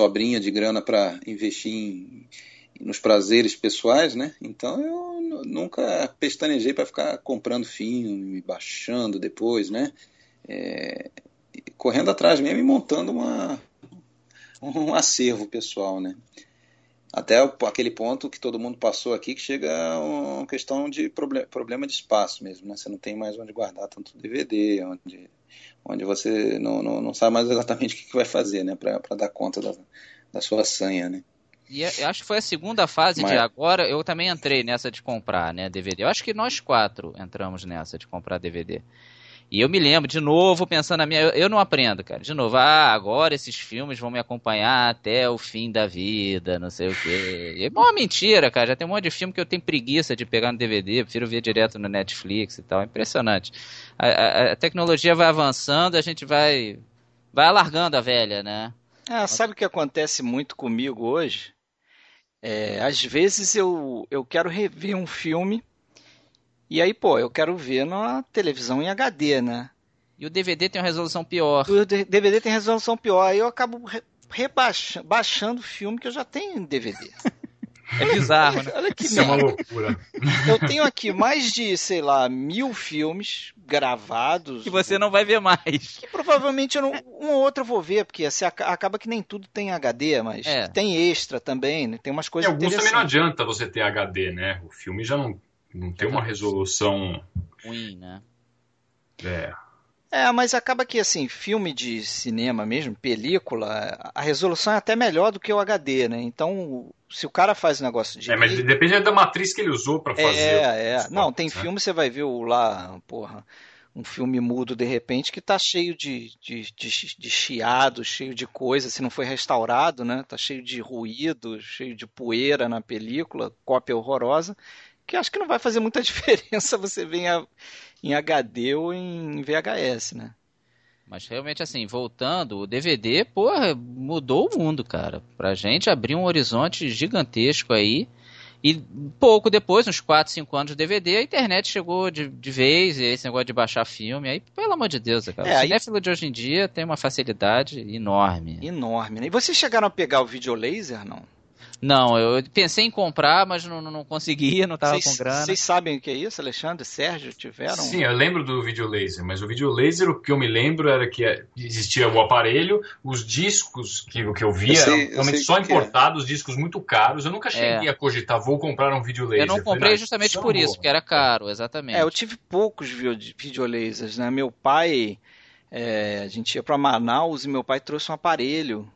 sobrinha de grana para investir em, nos prazeres pessoais, né? Então eu nu- nunca pestanejei para ficar comprando filme, baixando depois, né? É, correndo atrás mesmo e montando uma, um acervo pessoal, né? Até aquele ponto que todo mundo passou aqui, que chega a uma questão de proble- problema de espaço mesmo, né? Você não tem mais onde guardar tanto DVD, onde, onde você não, não, não sabe mais exatamente o que, que vai fazer, né? Para dar conta da, da sua sanha, né? E eu acho que foi a segunda fase Mas- de agora. Eu também entrei nessa de comprar, né, DVD. Eu acho que nós quatro entramos nessa de comprar DVD. E eu me lembro, de novo, pensando na minha. Eu, eu não aprendo, cara. De novo, ah, agora esses filmes vão me acompanhar até o fim da vida, não sei o quê. E é uma mentira, cara. Já tem um monte de filme que eu tenho preguiça de pegar no DVD, prefiro ver direto no Netflix e tal. É impressionante. A, a- a tecnologia vai avançando, a gente vai. Vai alargando a velha, né? Ah, sabe o que acontece muito comigo hoje? É, às vezes eu, eu quero rever um filme e aí, pô, eu quero ver na televisão em HD, né? E o DVD tem uma resolução pior. O DVD tem resolução pior, aí eu acabo re- rebaixa- baixando o filme que eu já tenho em DVD. É bizarro, né? Olha que Isso é uma merda. loucura. Eu tenho aqui mais de, sei lá, mil filmes gravados. Que você não vai ver mais. Que provavelmente eu não, um ou outro eu vou ver, porque assim, aca- acaba que nem tudo tem HD, mas É. tem extra também, né? tem umas E coisas alguns também não adianta você ter HD, né? O filme já não, não tem uma resolução. Ruim, né? É, É, mas acaba que assim, filme de cinema mesmo, película, a resolução é até melhor do que o HD, né? Então, se o cara faz um negócio de É, mas depende da matriz que ele usou pra fazer. É, é. Não, tem né? filme, você vai ver o lá, porra, um filme mudo de repente que tá cheio de, de, de, de chiado, cheio de coisa, se não foi restaurado, né? Tá cheio de ruído, cheio de poeira na película, cópia horrorosa, que acho que não vai fazer muita diferença você ver em, HD ou em VHS, né? Mas realmente, assim, voltando, o DVD, porra, mudou o mundo, cara. Pra gente abriu um horizonte gigantesco aí. E pouco depois, uns 4, 5 anos de DVD, a internet chegou de, de vez, e esse negócio de baixar filme. Aí, pelo amor de Deus, cara. É, o aí- cinéfilo de hoje em dia tem uma facilidade enorme. Enorme, né? E vocês chegaram a pegar o videolaser, não? Não, eu pensei em comprar, mas não, não, não conseguia, não tava Vocês com grana. vocês sabem o que é isso, Alexandre? Sérgio, tiveram? Sim, eu lembro do videolaser, mas o videolaser, o que eu me lembro era que existia o aparelho, os discos que, que eu via Eu sei- eram realmente só é. importados, discos muito caros. Eu nunca cheguei a cogitar, vou comprar um videolaser. Eu não comprei "Não, justamente por isso, vou." porque era caro, exatamente. É, eu tive poucos video- videolasers, né? Meu pai, é, a gente ia para Manaus e meu pai trouxe um aparelho.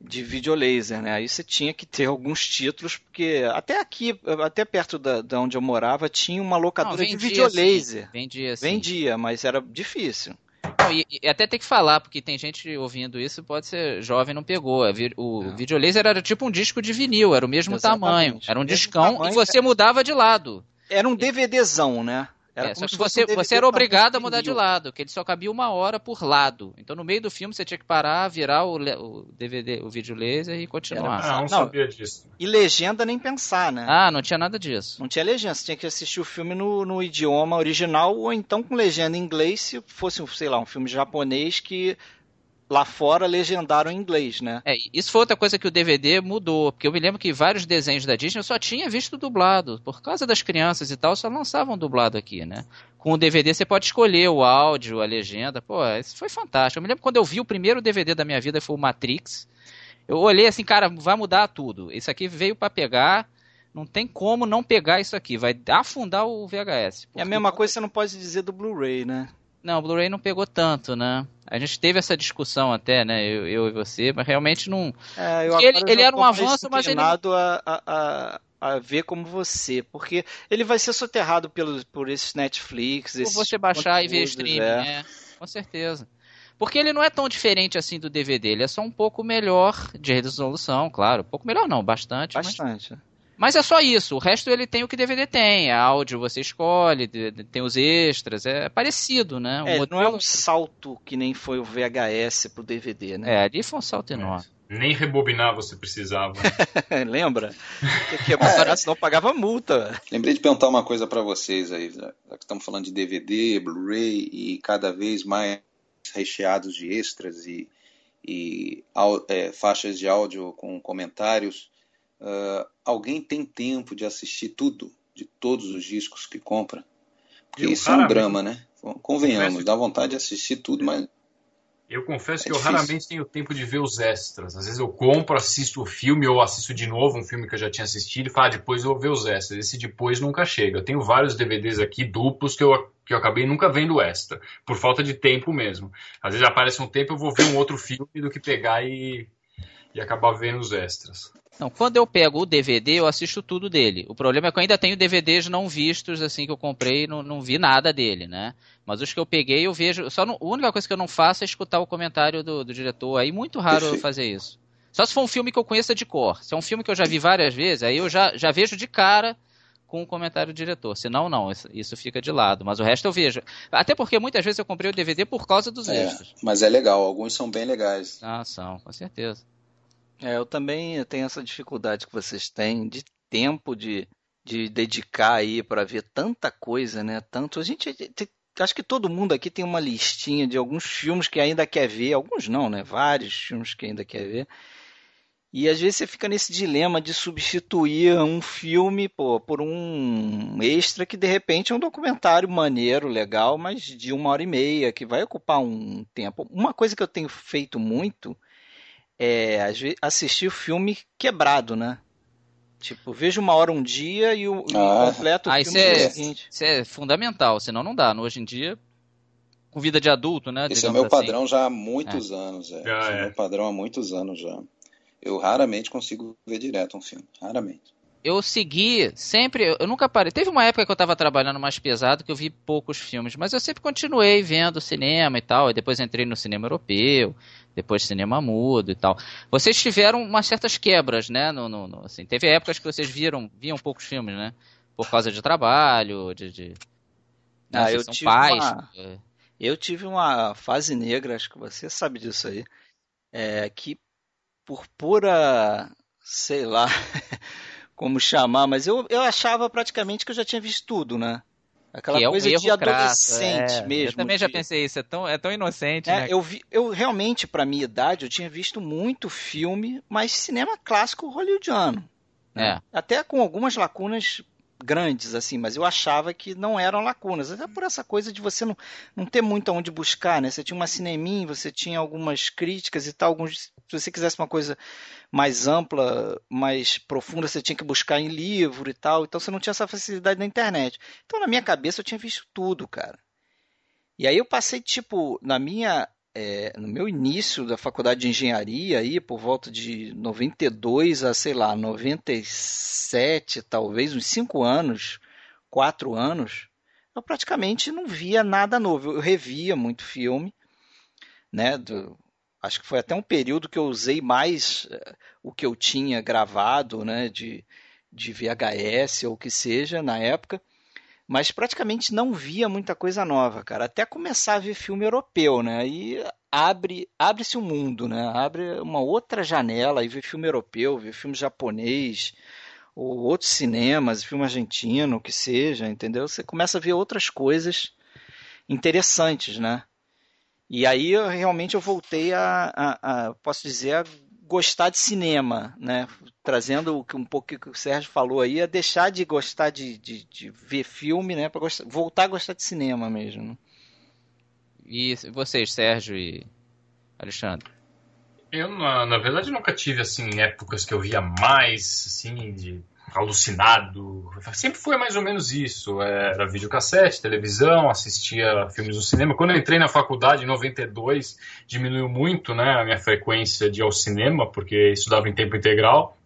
De videolaser, né? Aí você tinha que ter alguns títulos, porque até aqui, até perto da, da onde eu morava, tinha uma locadora Não, de videolaser. Sim. Vendia, sim. Vendia, mas era difícil. Não, e, e, até tem que falar, porque tem gente ouvindo isso, pode ser jovem não pegou. O não. videolaser era tipo um disco de vinil, era o mesmo Exatamente. tamanho. Era um discão tamanho, e você mudava de lado. Era um DVDzão, né? Era é, só que você, você era obrigado a mudar de lado, que ele só cabia uma hora por lado. Então no meio do filme você tinha que parar, virar o, o DVD, o vídeo laser e continuar. Era, ah, não, não sabia disso. E legenda nem pensar, né? Ah, não tinha nada disso. Não tinha legenda, você tinha que assistir o filme no, no idioma original ou então com legenda em inglês, se fosse, sei lá, um filme japonês que lá fora legendaram em inglês, né? É, isso foi outra coisa que o DVD mudou, porque eu me lembro que vários desenhos da Disney eu só tinha visto dublado, por causa das crianças e tal, só lançavam dublado aqui, né? Com o DVD você pode escolher o áudio, a legenda, pô, isso foi fantástico. Eu me lembro quando eu vi o primeiro DVD da minha vida foi o Matrix, eu olhei assim, cara, vai mudar tudo. Isso aqui veio para pegar, não tem como não pegar isso aqui, vai afundar o VHS. É a mesma coisa você não pode dizer do Blu-ray, né? Não, o Blu-ray não pegou tanto, né? A gente teve essa discussão até, né? Eu, eu e você, mas realmente não. É, ele, ele era um avanço, mas ele. A, a, a ver como você, porque ele vai ser soterrado pelo, por esses Netflix. Por você baixar e ver streaming, é. né? Com certeza. Porque ele não é tão diferente assim do DVD, ele é só um pouco melhor de resolução, claro. Um pouco melhor não, bastante. Bastante. Mas... Mas é só isso. O resto ele tem o que DVD tem. A áudio você escolhe, tem os extras. É parecido, né? É, não é um salto que nem foi o VHS pro DVD, né? É, ali foi um salto enorme. Nem rebobinar você precisava. Lembra? Que é, senão pagava multa. Lembrei de perguntar uma coisa para vocês aí. Já que estamos falando de DVD, Blu-ray e cada vez mais recheados de extras e, e é, faixas de áudio com comentários. Uh, alguém tem tempo de assistir tudo, de todos os discos que compra? Porque eu, isso é um drama, né? Convenhamos, dá vontade de assistir tudo, mas. Eu confesso é que difícil. eu raramente tenho tempo de ver os extras. Às vezes eu compro, assisto o filme ou assisto de novo um filme que eu já tinha assistido e falo, ah, depois eu vou ver os extras. Esse depois nunca chega. Eu tenho vários DVDs aqui duplos que eu, que eu acabei nunca vendo extra, por falta de tempo mesmo. Às vezes aparece um tempo eu vou ver um outro filme do que pegar e, e acabar vendo os extras. Não, quando eu pego o DVD, eu assisto tudo dele. O problema é que eu ainda tenho DVDs não vistos, assim, que eu comprei e não, não vi nada dele, né? Mas os que eu peguei, eu vejo. Só não, a única coisa que eu não faço é escutar o comentário do, do diretor. Aí muito raro eu fazer isso. Só se for um filme que eu conheça de cor. Se é um filme que eu já vi várias vezes, aí eu já, já vejo de cara com o comentário do diretor. Senão, não, isso, isso, fica de lado. Mas o resto eu vejo. Até porque muitas vezes eu comprei o DVD por causa dos é, extras. Mas é legal, alguns são bem legais. Ah, são, com certeza. É, eu também tenho essa dificuldade que vocês têm de tempo de, de dedicar aí para ver tanta coisa, né? Tanto a gente acho que todo mundo aqui tem uma listinha de alguns filmes que ainda quer ver, alguns não, né? Vários filmes que ainda quer ver. E às vezes você fica nesse dilema de substituir um filme pô, por um extra que de repente é um documentário maneiro, legal, mas de uma hora e meia, que vai ocupar um tempo. Uma coisa que eu tenho feito muito é, assistir o filme quebrado, né? Tipo, vejo uma hora um dia e o, ah. completo o ah, filme é, seguinte. Isso é fundamental, senão não dá. Hoje em dia, com vida de adulto, né? Esse é o meu assim. padrão já há muitos é. anos. É. Ah, Esse é o meu padrão há muitos anos já. Eu raramente consigo ver direto um filme. Raramente eu segui sempre, eu nunca parei. Teve uma época que eu estava trabalhando mais pesado que eu vi poucos filmes, mas eu sempre continuei vendo cinema e tal. E depois entrei no cinema europeu, depois cinema mudo e tal. Vocês tiveram umas certas quebras, né? No, no, no assim, teve épocas que vocês viram, viam poucos filmes, né? Por causa de trabalho, de. de né? ah, eu tive pais. Uma, é. eu tive uma fase negra, acho que você sabe disso aí. É, que por pura, sei lá. como chamar, mas eu, eu achava praticamente que eu já tinha visto tudo, né? Aquela é coisa um de adolescente é. mesmo. Eu também de... já pensei isso, é tão, é tão inocente, é, né? Eu, vi, eu realmente, para minha idade, eu tinha visto muito filme, mas cinema clássico hollywoodiano. Né? É. Até com algumas lacunas grandes, assim, mas eu achava que não eram lacunas. Até por essa coisa de você não, não ter muito aonde buscar, né? Você tinha uma cineminha, você tinha algumas críticas e tal, alguns, se você quisesse uma coisa mais ampla, mais profunda, você tinha que buscar em livro e tal. Então você não tinha essa facilidade na internet. Então na minha cabeça eu tinha visto tudo, cara. E aí eu passei, tipo, na minha é, no meu início da faculdade de engenharia, aí, por volta de 92 a, sei lá, 97, talvez, uns 5 anos, 4 anos, eu praticamente não via nada novo. Eu revia muito filme, né? Do, acho que foi até um período que eu usei mais uh, o que eu tinha gravado, né? De, de VHS ou o que seja na época mas praticamente não via muita coisa nova, cara. Até começar a ver filme europeu, né? Aí abre abre-se um mundo, né? Abre uma outra janela e ver filme europeu, ver filme japonês, ou outros cinemas, filme argentino, o que seja, entendeu? Você começa a ver outras coisas interessantes, né? E aí realmente eu voltei a, a, a posso dizer, a gostar de cinema, né? Trazendo um pouco o que o Sérgio falou aí, é deixar de gostar de, de, de ver filme, né? Para voltar a gostar de cinema mesmo. Né? E vocês, Sérgio e Alexandre? Eu, na, na verdade, nunca tive, assim, épocas que eu via mais, assim, de alucinado. Sempre foi mais ou menos isso. Era videocassete, televisão, assistia filmes no cinema. Quando eu entrei na faculdade, em 92, diminuiu muito né, a minha frequência de ir ao cinema, porque estudava em tempo integral.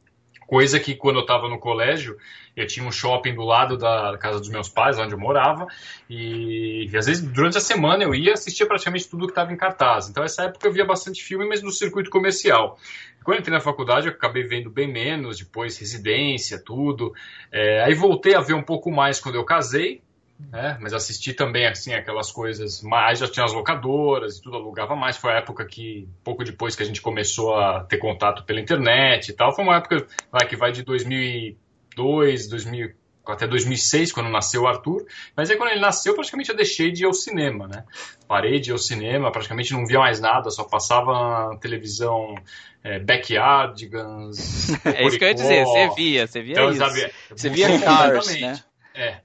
Coisa que quando eu estava no colégio, eu tinha um shopping do lado da casa dos meus pais, onde eu morava, e, e às vezes durante a semana eu ia assistir praticamente tudo que estava em cartaz. Então, essa época eu via bastante filme, mas no circuito comercial. Quando entrei na faculdade, eu acabei vendo bem menos, depois residência, tudo. É, aí voltei a ver um pouco mais quando eu casei, né? Mas assisti também, assim, aquelas coisas mais, já tinha as locadoras e tudo, alugava mais. Foi a época que, pouco depois que a gente começou a ter contato pela internet e tal, foi uma época vai, que vai de 2002, 2000, até 2006, quando nasceu o Arthur. Mas aí, quando ele nasceu, praticamente eu deixei de ir ao cinema, né? Parei de ir ao cinema, praticamente não via mais nada, só passava na televisão é, Backyardigans. é isso que eu ia dizer, você via, você via então, isso. Você via Cars, né? É,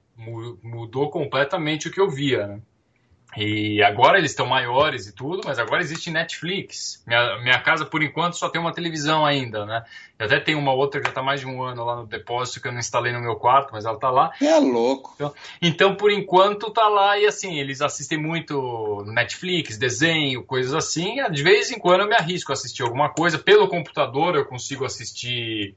mudou completamente o que eu via, né? E agora eles estão maiores e tudo, mas agora existe Netflix. Minha, minha casa, por enquanto, só tem uma televisão ainda, né? Eu até tenho uma outra que já está mais de um ano lá no depósito, que eu não instalei no meu quarto, mas ela está lá. É louco. Então, então, por enquanto, tá lá e assim, eles assistem muito Netflix, desenho, coisas assim. De vez em quando eu me arrisco a assistir alguma coisa. Pelo computador eu consigo assistir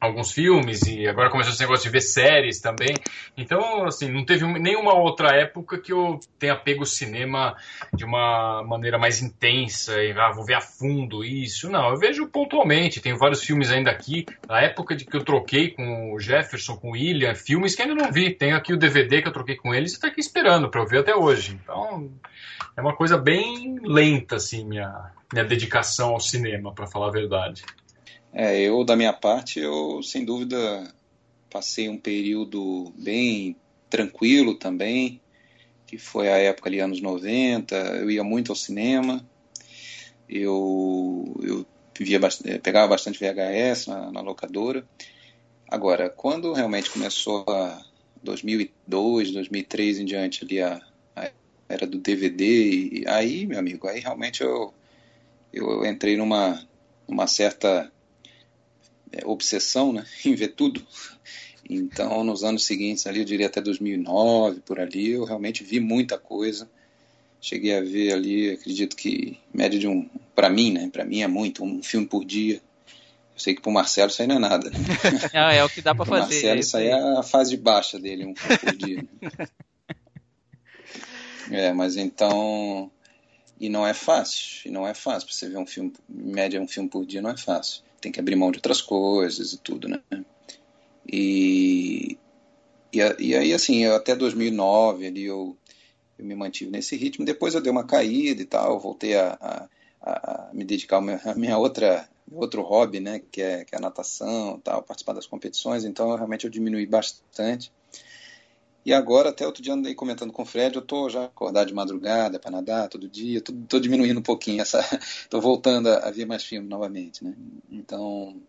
alguns filmes e agora começou esse negócio de ver séries também. Então, assim, não teve nenhuma outra época que eu tenha pego o cinema de uma maneira mais intensa e ah, vou ver a fundo isso. Não, eu vejo pontualmente. Tenho vários filmes ainda aqui. Na época de que eu troquei com o Jefferson, com o William, filmes que ainda não vi. Tenho aqui o DVD que eu troquei com eles e está aqui esperando para eu ver até hoje. Então, é uma coisa bem lenta, assim, minha, minha dedicação ao cinema, para falar a verdade. É, eu, da minha parte, eu sem dúvida passei um período bem tranquilo também, que foi a época ali, anos 90, eu ia muito ao cinema, eu, eu via, eh, pegava bastante VHS na, na locadora. Agora, quando realmente começou a 2002, 2003 em diante ali a, a era do DVD, e aí, meu amigo, aí realmente eu, eu entrei numa, numa certa é, obsessão né, em ver tudo. Então, nos anos seguintes, ali, eu diria até 2009, por ali, eu realmente vi muita coisa. Cheguei a ver ali, acredito que média de um, para mim, né, para mim é muito, um filme por dia. Eu sei que para o Marcelo isso aí não é nada. Né? Não, é o que dá para fazer. Marcelo, isso aí é a fase baixa dele, um filme por dia. Né? É, mas então. E não é fácil. E não é fácil. Pra você ver um filme, média um filme por dia, não é fácil tem que abrir mão de outras coisas e tudo, né? E, e, e aí, assim, eu, até 2009 ali eu, eu me mantive nesse ritmo. Depois eu dei uma caída e tal, voltei a, a, a me dedicar a minha outra outro hobby, né, que é, que é a natação, tal, participar das competições. Então, realmente eu diminui bastante. E agora, até outro dia andei comentando com o Fred, eu tô já acordado de madrugada para nadar todo dia, tô, tô, diminuindo um pouquinho essa, tô voltando a, a ver mais filme novamente, né? Então,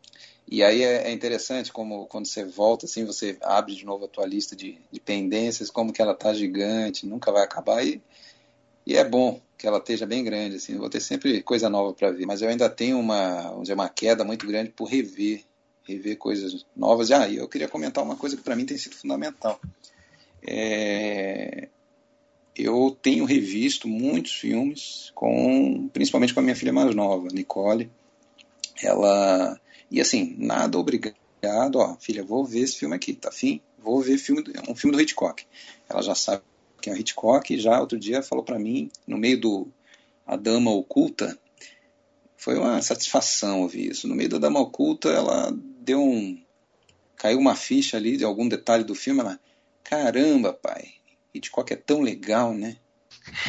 e aí é, é, interessante como quando você volta assim, você abre de novo a tua lista de, de pendências, como que ela tá gigante, nunca vai acabar e, e é bom que ela esteja bem grande assim, vou ter sempre coisa nova para ver, mas eu ainda tenho uma, dizer, uma queda muito grande por rever, rever coisas novas. Ah, eu queria comentar uma coisa que para mim tem sido fundamental é, eu tenho revisto muitos filmes, com principalmente com a minha filha mais nova, Nicole. Ela. E assim, nada obrigado, ó, filha, vou ver esse filme aqui, tá fim? Vou ver filme, um filme do Hitchcock. Ela já sabe que é o Hitchcock, e já outro dia falou para mim, no meio do A Dama Oculta, foi uma satisfação ouvir isso. No meio da Dama Oculta, ela deu um. caiu uma ficha ali de algum detalhe do filme, ela. Caramba, pai, Hitchcock é tão legal, né?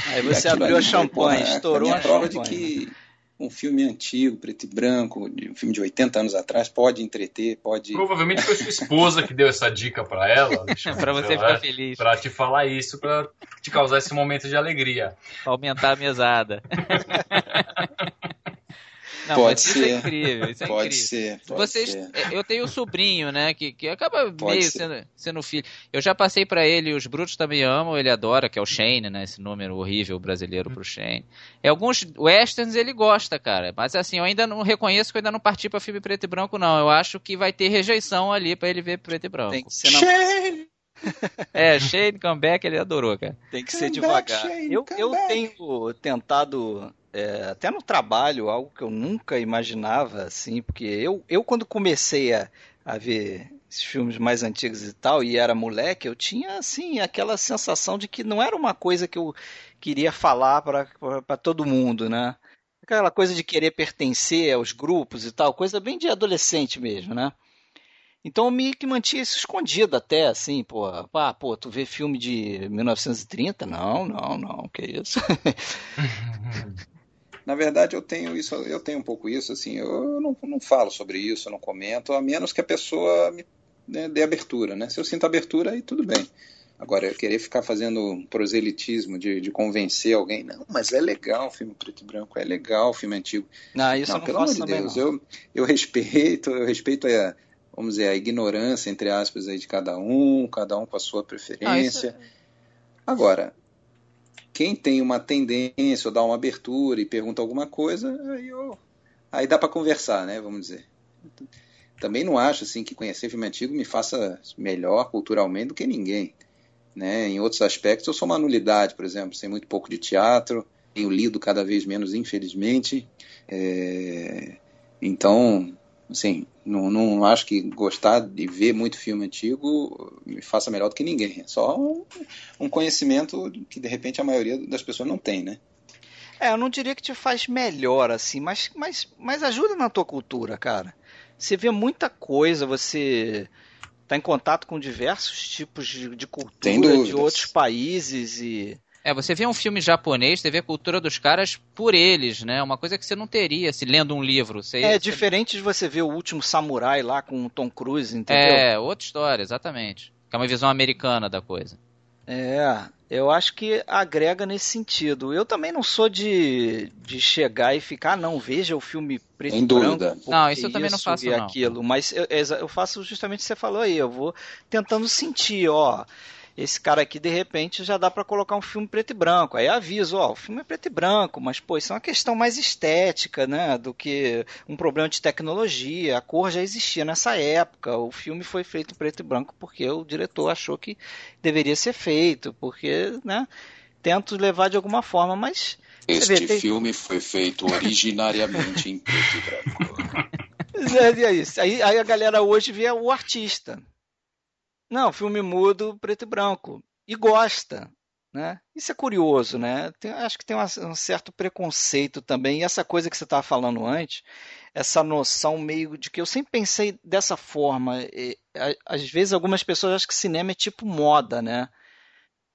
Aí você abriu a champanhe, estourou a, a prova de que um filme antigo, preto e branco, um filme de 80 anos atrás, pode entreter, pode. Provavelmente foi sua esposa que deu essa dica para ela, para você ficar feliz. Para te falar isso, para te causar esse momento de alegria. Pra aumentar a mesada. Não, pode ser. Isso é incrível, isso é pode incrível. Ser, pode Vocês, ser. Eu tenho um sobrinho, né, que, que acaba pode meio sendo, sendo, filho. Eu já passei para ele, os brutos também amam, ele adora, que é o Shane, né, esse número horrível brasileiro pro Shane. E alguns westerns ele gosta, cara, mas assim, eu ainda não reconheço que eu ainda não parti para filme preto e branco, não. Eu acho que vai ter rejeição ali para ele ver preto e branco. Tem que ser na... Shane! É, Shane Comeback ele adorou, cara. Tem que ser devagar. Shane, eu, eu tenho tentado é, até no trabalho, algo que eu nunca imaginava, assim, porque eu, eu quando comecei a, a ver esses filmes mais antigos e tal, e era moleque, eu tinha, assim, aquela sensação de que não era uma coisa que eu queria falar para todo mundo, né? Aquela coisa de querer pertencer aos grupos e tal, coisa bem de adolescente mesmo, né? Então eu meio que mantinha isso escondido até, assim, pô, ah, pô, tu vê filme de 1930? Não, não, não, que isso. Na verdade, eu tenho isso, eu tenho um pouco isso, assim, eu não, não falo sobre isso, eu não comento, a menos que a pessoa me né, dê abertura, né? Se eu sinto abertura, aí tudo bem. Agora, eu querer ficar fazendo proselitismo de, de convencer alguém, não, mas é legal o filme preto e branco, é legal o filme antigo. Não, isso não, não pelo amor de Deus, eu, eu respeito, eu respeito a, vamos dizer, a ignorância, entre aspas, aí de cada um, cada um com a sua preferência. Ah, isso... Agora, quem tem uma tendência ou dá uma abertura e pergunta alguma coisa, aí, aí dá para conversar, né? Vamos dizer. Também não acho assim que conhecer filme antigo me faça melhor culturalmente do que ninguém. Né? Em outros aspectos, eu sou uma nulidade, por exemplo, sei muito pouco de teatro, tenho lido cada vez menos, infelizmente. É... Então, assim, não, não acho que gostar de ver muito filme antigo me faça melhor do que ninguém. É só um, um conhecimento que de repente a maioria das pessoas não tem, né? É, eu não diria que te faz melhor, assim, mas, mas, mas ajuda na tua cultura, cara. Você vê muita coisa, você tá em contato com diversos tipos de, de cultura de outros países e é, você vê um filme japonês, você vê a cultura dos caras por eles, né? Uma coisa que você não teria se lendo um livro. Você, é você... diferente de você ver o último samurai lá com o Tom Cruise, entendeu? É, outra história, exatamente. Que é uma visão americana da coisa. É, eu acho que agrega nesse sentido. Eu também não sou de, de chegar e ficar, não, veja o filme preto e branco. Não, isso eu também não faço, e não. aquilo. Mas eu, eu faço justamente o que você falou aí. Eu vou tentando sentir, ó esse cara aqui de repente já dá para colocar um filme preto e branco. Aí aviso, ó, o filme é preto e branco, mas pô, isso é uma questão mais estética, né, do que um problema de tecnologia. A cor já existia nessa época. O filme foi feito em preto e branco porque o diretor achou que deveria ser feito, porque, né, tento levar de alguma forma, mas este vê, tem... filme foi feito originariamente em preto e branco. É, é isso. Aí, aí a galera hoje vê o artista. Não, filme mudo, preto e branco. E gosta. Né? Isso é curioso, né? Tem, acho que tem uma, um certo preconceito também. E essa coisa que você estava falando antes, essa noção meio de que eu sempre pensei dessa forma. E, às vezes algumas pessoas acham que cinema é tipo moda, né?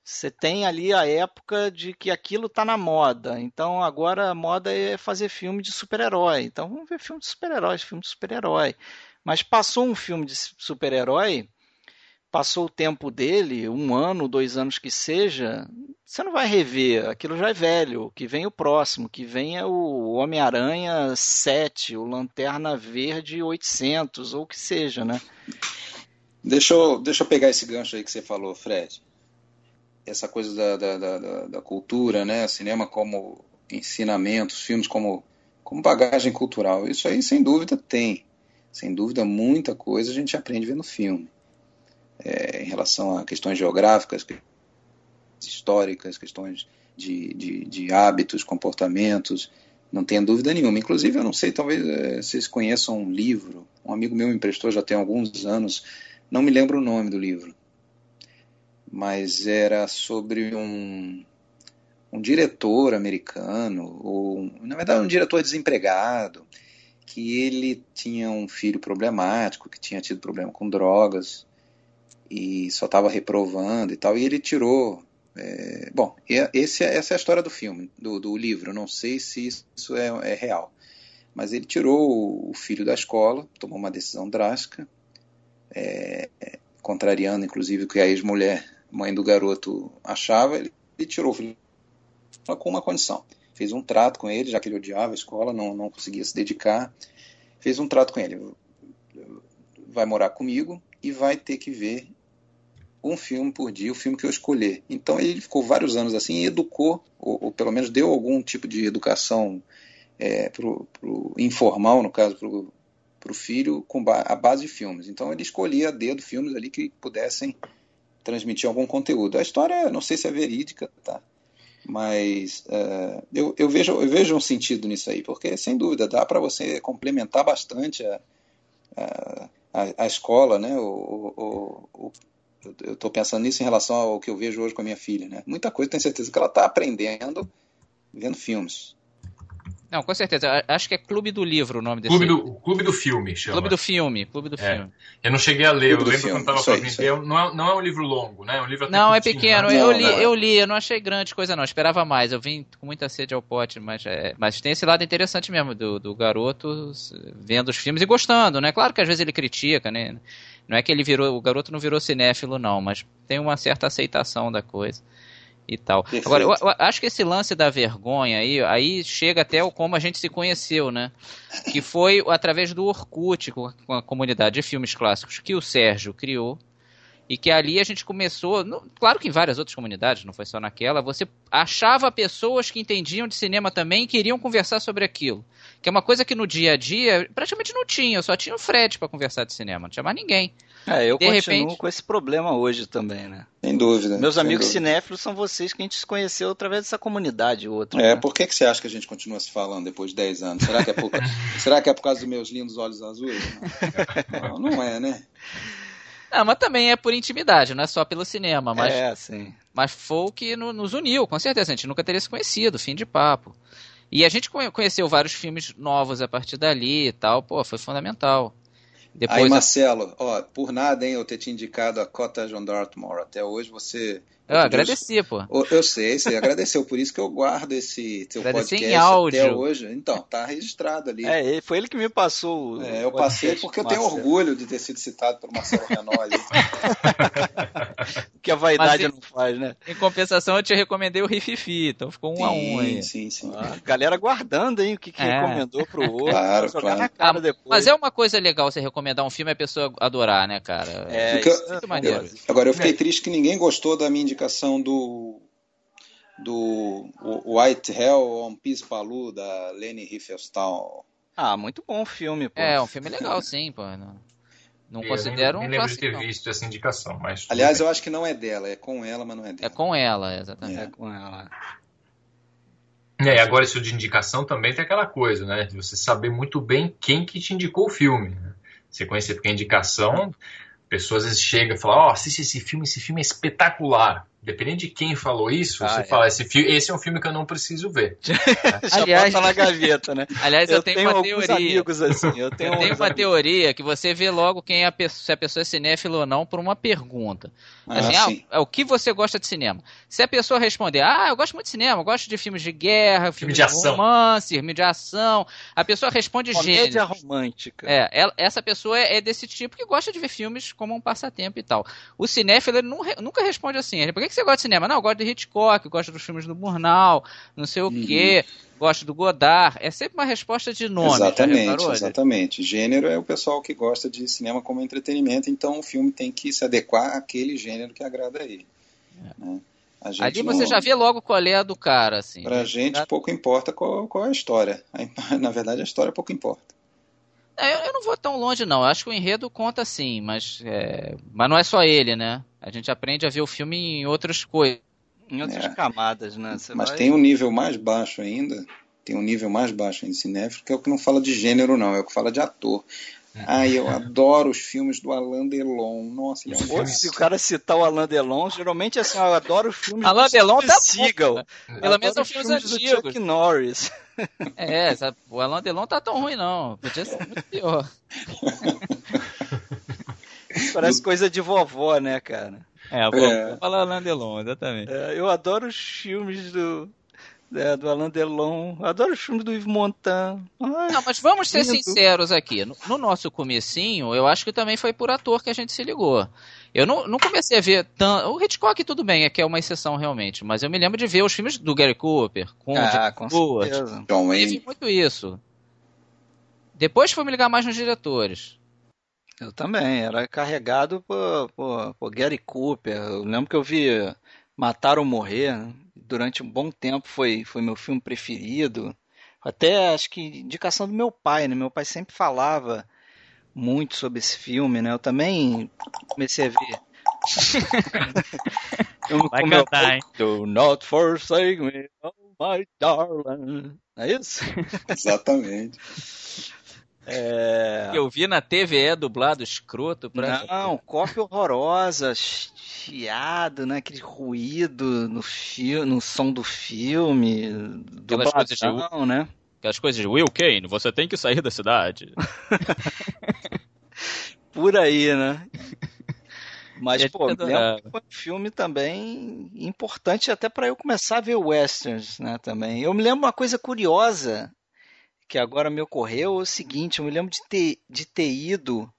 Você tem ali a época de que aquilo está na moda. Então agora a moda é fazer filme de super-herói. Então vamos ver filme de super-herói, filme de super-herói. Mas passou um filme de super-herói, passou o tempo dele, um ano, dois anos que seja, você não vai rever, aquilo já é velho, que vem o próximo, que vem é o Homem-Aranha 7, o Lanterna Verde 800, ou o que seja, né? Deixa eu, deixa eu pegar esse gancho aí que você falou, Fred. Essa coisa da, da, da, da cultura, né? Cinema como ensinamento, filmes como, como bagagem cultural. Isso aí, sem dúvida, tem. Sem dúvida, muita coisa a gente aprende vendo filme é, em relação a questões geográficas, históricas, questões de, de, de hábitos, comportamentos, não tenha dúvida nenhuma. Inclusive, eu não sei, talvez é, vocês conheçam um livro, um amigo meu me emprestou já tem alguns anos, não me lembro o nome do livro, mas era sobre um, um diretor americano, ou na verdade um diretor desempregado, que ele tinha um filho problemático, que tinha tido problema com drogas e só estava reprovando e tal, e ele tirou. É, bom, esse, é, essa é a história do filme, do, do livro. não sei se isso é, é, real, mas ele tirou o filho da escola, tomou uma decisão drástica, é, contrariando inclusive o que a ex-mulher, mãe do garoto, achava. Ele, ele tirou o filho com uma condição. Fez um trato com ele, já que ele odiava a escola, não, não conseguia se dedicar. Fez um trato com ele. Vai morar comigo e vai ter que ver um filme por dia, o filme que eu escolher. Então ele ficou vários anos assim e educou, ou, ou pelo menos deu algum tipo de educação é, pro, pro informal, no caso, para o filho, com ba a base de filmes. Então ele escolhia a dedo filmes ali que pudessem transmitir algum conteúdo. A história, não sei se é verídica, tá? Mas uh, eu, eu, vejo, eu vejo um sentido nisso aí, porque sem dúvida dá para você complementar bastante a, a, a, escola, né? O, o, o eu estou pensando nisso em relação ao que eu vejo hoje com a minha filha, né? Muita coisa, tenho certeza que ela está aprendendo vendo filmes. Não, com certeza. Acho que é Clube do Livro o nome desse Clube do, Clube do Filme, chama. Clube do Filme, Clube do é. Filme. Eu não cheguei a ler, Clube eu lembro quando estava para vender. Não é, não é um livro longo, né? É um livro Não, é pequeno. Né? Eu, li, não, eu li, eu não achei grande coisa não, esperava mais. Eu vim com muita sede ao pote, mas, é, mas tem esse lado interessante mesmo do, do garoto vendo os filmes e gostando, né? Claro que às vezes ele critica, né? Não é que ele virou, o garoto não virou cinéfilo não, mas tem uma certa aceitação da coisa e tal. Perfeito. Agora, eu, eu, acho que esse lance da vergonha aí, aí chega até o como a gente se conheceu, né? Que foi através do Orkut, com a comunidade de filmes clássicos que o Sérgio criou. E que ali a gente começou, no, claro que em várias outras comunidades, não foi só naquela, você achava pessoas que entendiam de cinema também e queriam conversar sobre aquilo. Que é uma coisa que no dia a dia praticamente não tinha, só tinha o Fred para conversar de cinema, não tinha mais ninguém. É, eu de continuo repente... com esse problema hoje também, né? Sem dúvida. Meus amigos dúvida. cinéfilos são vocês que a gente se conheceu através dessa comunidade outra. É, né? por que, que você acha que a gente continua se falando depois de 10 anos? Será que é por, será que é por causa dos meus lindos olhos azuis? Não, não é, né? Não, mas também é por intimidade, não é só pelo cinema. Mas, é, sim. Mas foi o que nos uniu, com certeza. A gente nunca teria se conhecido, fim de papo. E a gente conheceu vários filmes novos a partir dali e tal, pô, foi fundamental. Depois Aí, Marcelo, ó, por nada, hein, eu ter te indicado a Cota John Dartmoor. Até hoje você eu agradeci, pô. Eu sei, você agradeceu, por isso que eu guardo esse teu Agradeci podcast em áudio. até hoje. Então, tá registrado ali. É, foi ele que me passou. É, eu passei porque eu tenho orgulho de ter sido citado por Marcelo Renault que a vaidade Mas, não faz, né? Em compensação, eu te recomendei o Rififi, então ficou um sim, a um aí. Sim, sim. Ah, galera guardando, hein, o que, que é. recomendou pro outro. Claro, claro. Ah, mas é uma coisa legal você recomendar um filme e a pessoa adorar, né, cara? É, isso é muito maneiro. Agora, eu fiquei triste que ninguém gostou da minha indicação do do White Hell on Peace Palu da Leni Riefenstahl. Ah, muito bom o filme, pô. É, um filme legal, sim, pô. Não, não considero um clássico. de ter visto essa indicação, mas... Aliás, eu acho que não é dela, é com ela, mas não é dela. É com ela, exatamente. É, é com ela. É, e agora isso de indicação também tem aquela coisa, né? De você saber muito bem quem que te indicou o filme. Né? Você conhecer, porque a indicação, pessoas às vezes chegam e falam, ó, oh, assiste esse filme, esse filme é espetacular. Dependendo de quem falou isso, ah, você é. fala, esse, esse é um filme que eu não preciso ver. Já aliás, bota na gaveta, né? Aliás, eu, eu tenho, tenho uma teoria. amigos assim. Eu tenho, eu tenho uma amigos. teoria que você vê logo quem é a pessoa, se a pessoa é cinéfilo ou não por uma pergunta. Ah, assim, ah, o que você gosta de cinema? Se a pessoa responder, ah, eu gosto muito de cinema, eu gosto de filmes de guerra, filmes filme de, de ação. romance, filme de ação, a pessoa responde Comédia gênero. romântica. É, ela, essa pessoa é, é, desse tipo que gosta de ver filmes como um passatempo e tal. O cinéfilo ele não, nunca responde assim. Ele, por que, que você gosta de cinema? Não, eu gosto de Hitchcock, gosto dos filmes do Murnau, não sei o uhum. quê, gosto do Godard. É sempre uma resposta de nome. Exatamente, exatamente. Gênero é o pessoal que gosta de cinema como entretenimento, então o filme tem que se adequar àquele gênero que agrada a ele. É. Né? A Ali você não... já vê logo qual é a do cara, assim. Pra né? gente pouco importa qual, qual é a história. Na verdade, a história pouco importa. É, eu não vou tão longe, não. Eu acho que o enredo conta sim, mas, é... mas não é só ele, né? A gente aprende a ver o filme em outras coisas. Em outras é. camadas, né? Você Mas vai... tem um nível mais baixo ainda, tem um nível mais baixo em cinéfilo, que é o que não fala de gênero, não, é o que fala de ator. Ai, eu adoro os filmes do Alain Delon. Nossa, ele é um Pô, Se o cara citar o Alain Delon, geralmente assim, eu adoro os filmes Alain do Delon tá Seagal. Pelo menos são filmes, filmes antigos. do Chuck Norris. É, sabe, o Alain Delon tá tão ruim não. Podia ser muito pior. Parece coisa de vovó, né, cara? É, a vovó é. fala Alain Delon, exatamente. É, eu adoro os filmes do é, do Alain Delon. Adoro os filmes do Yves Montand. Ai, não, mas vamos ser lindo. sinceros aqui. No, no, nosso comecinho, eu acho que também foi por ator que a gente se ligou. Eu não, não comecei a ver tanto... O Hitchcock tudo bem, é que é uma exceção realmente, mas eu me lembro de ver os filmes do Gary Cooper, com ah, com Stewart. certeza. John Wayne. muito isso. Depois foi me ligar mais nos diretores. Eu também, era carregado por, por, por Gary Cooper. Eu lembro que eu vi Matar ou Morrer, durante um bom tempo foi, foi meu filme preferido. Até acho que indicação do meu pai, né? Meu pai sempre falava muito sobre esse filme, né? Eu também comecei a ver. eu Vai cantar, hein? Do not forsake me, oh my darling. É isso? Exatamente. É... Eu vi na TVE dublado escroto pra. Não, cópia horrorosa, chiado, né? Aquele ruído no, fi... no som do filme. Aquelas coisas de... né? Aquelas coisas de Will Kane, você tem que sair da cidade. Por aí, né? Mas, pô, é um filme também importante até para eu começar a ver westerns, né, também. Eu me lembro uma coisa curiosa que agora me ocorreu é o seguinte: eu me lembro de ter, de ter ido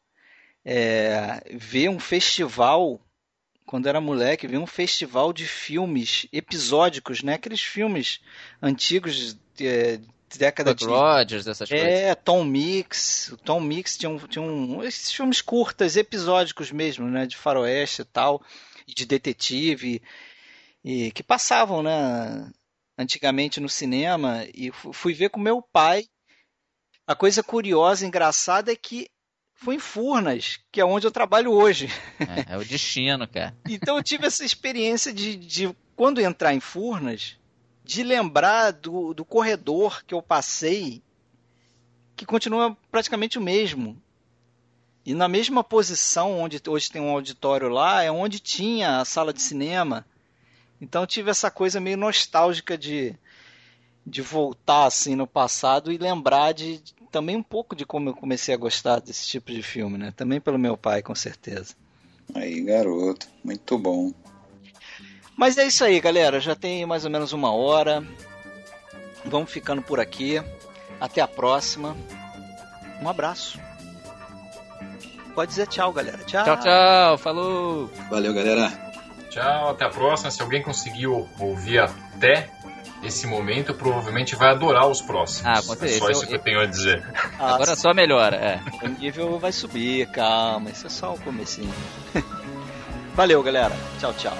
é, ver um festival quando era moleque, vi um festival de filmes episódicos, né? Aqueles filmes antigos é, de década Buck de Rogers, essas é, coisas. É, Tom Mix, o Tom Mix tinha um, tinha um esses filmes curtas, episódicos mesmo, né, de faroeste e tal, e de detetive e que passavam, né, antigamente no cinema e fui ver com meu pai a coisa curiosa, engraçada é que foi em Furnas, que é onde eu trabalho hoje. É, é o destino, cara. então eu tive essa experiência de, de, quando entrar em Furnas, de lembrar do, do corredor que eu passei, que continua praticamente o mesmo. E na mesma posição onde hoje tem um auditório lá, é onde tinha a sala de cinema. Então eu tive essa coisa meio nostálgica de, de voltar assim no passado e lembrar de, também um pouco de como eu comecei a gostar desse tipo de filme, né? Também pelo meu pai, com certeza. Aí, garoto, muito bom. Mas é isso aí, galera. Já tem mais ou menos uma hora. Vamos ficando por aqui. Até a próxima. Um abraço. Pode dizer tchau, galera. Tchau. Tchau, tchau. Falou. Valeu, galera. Tchau, até a próxima. Se alguém conseguiu ouvir até esse momento, provavelmente vai adorar os próximos. Ah, com certeza. É só isso eu, que eu tenho a dizer. Agora só melhora, é. O nível vai subir, calma, isso é só o comecinho. Valeu, galera. Tchau, tchau.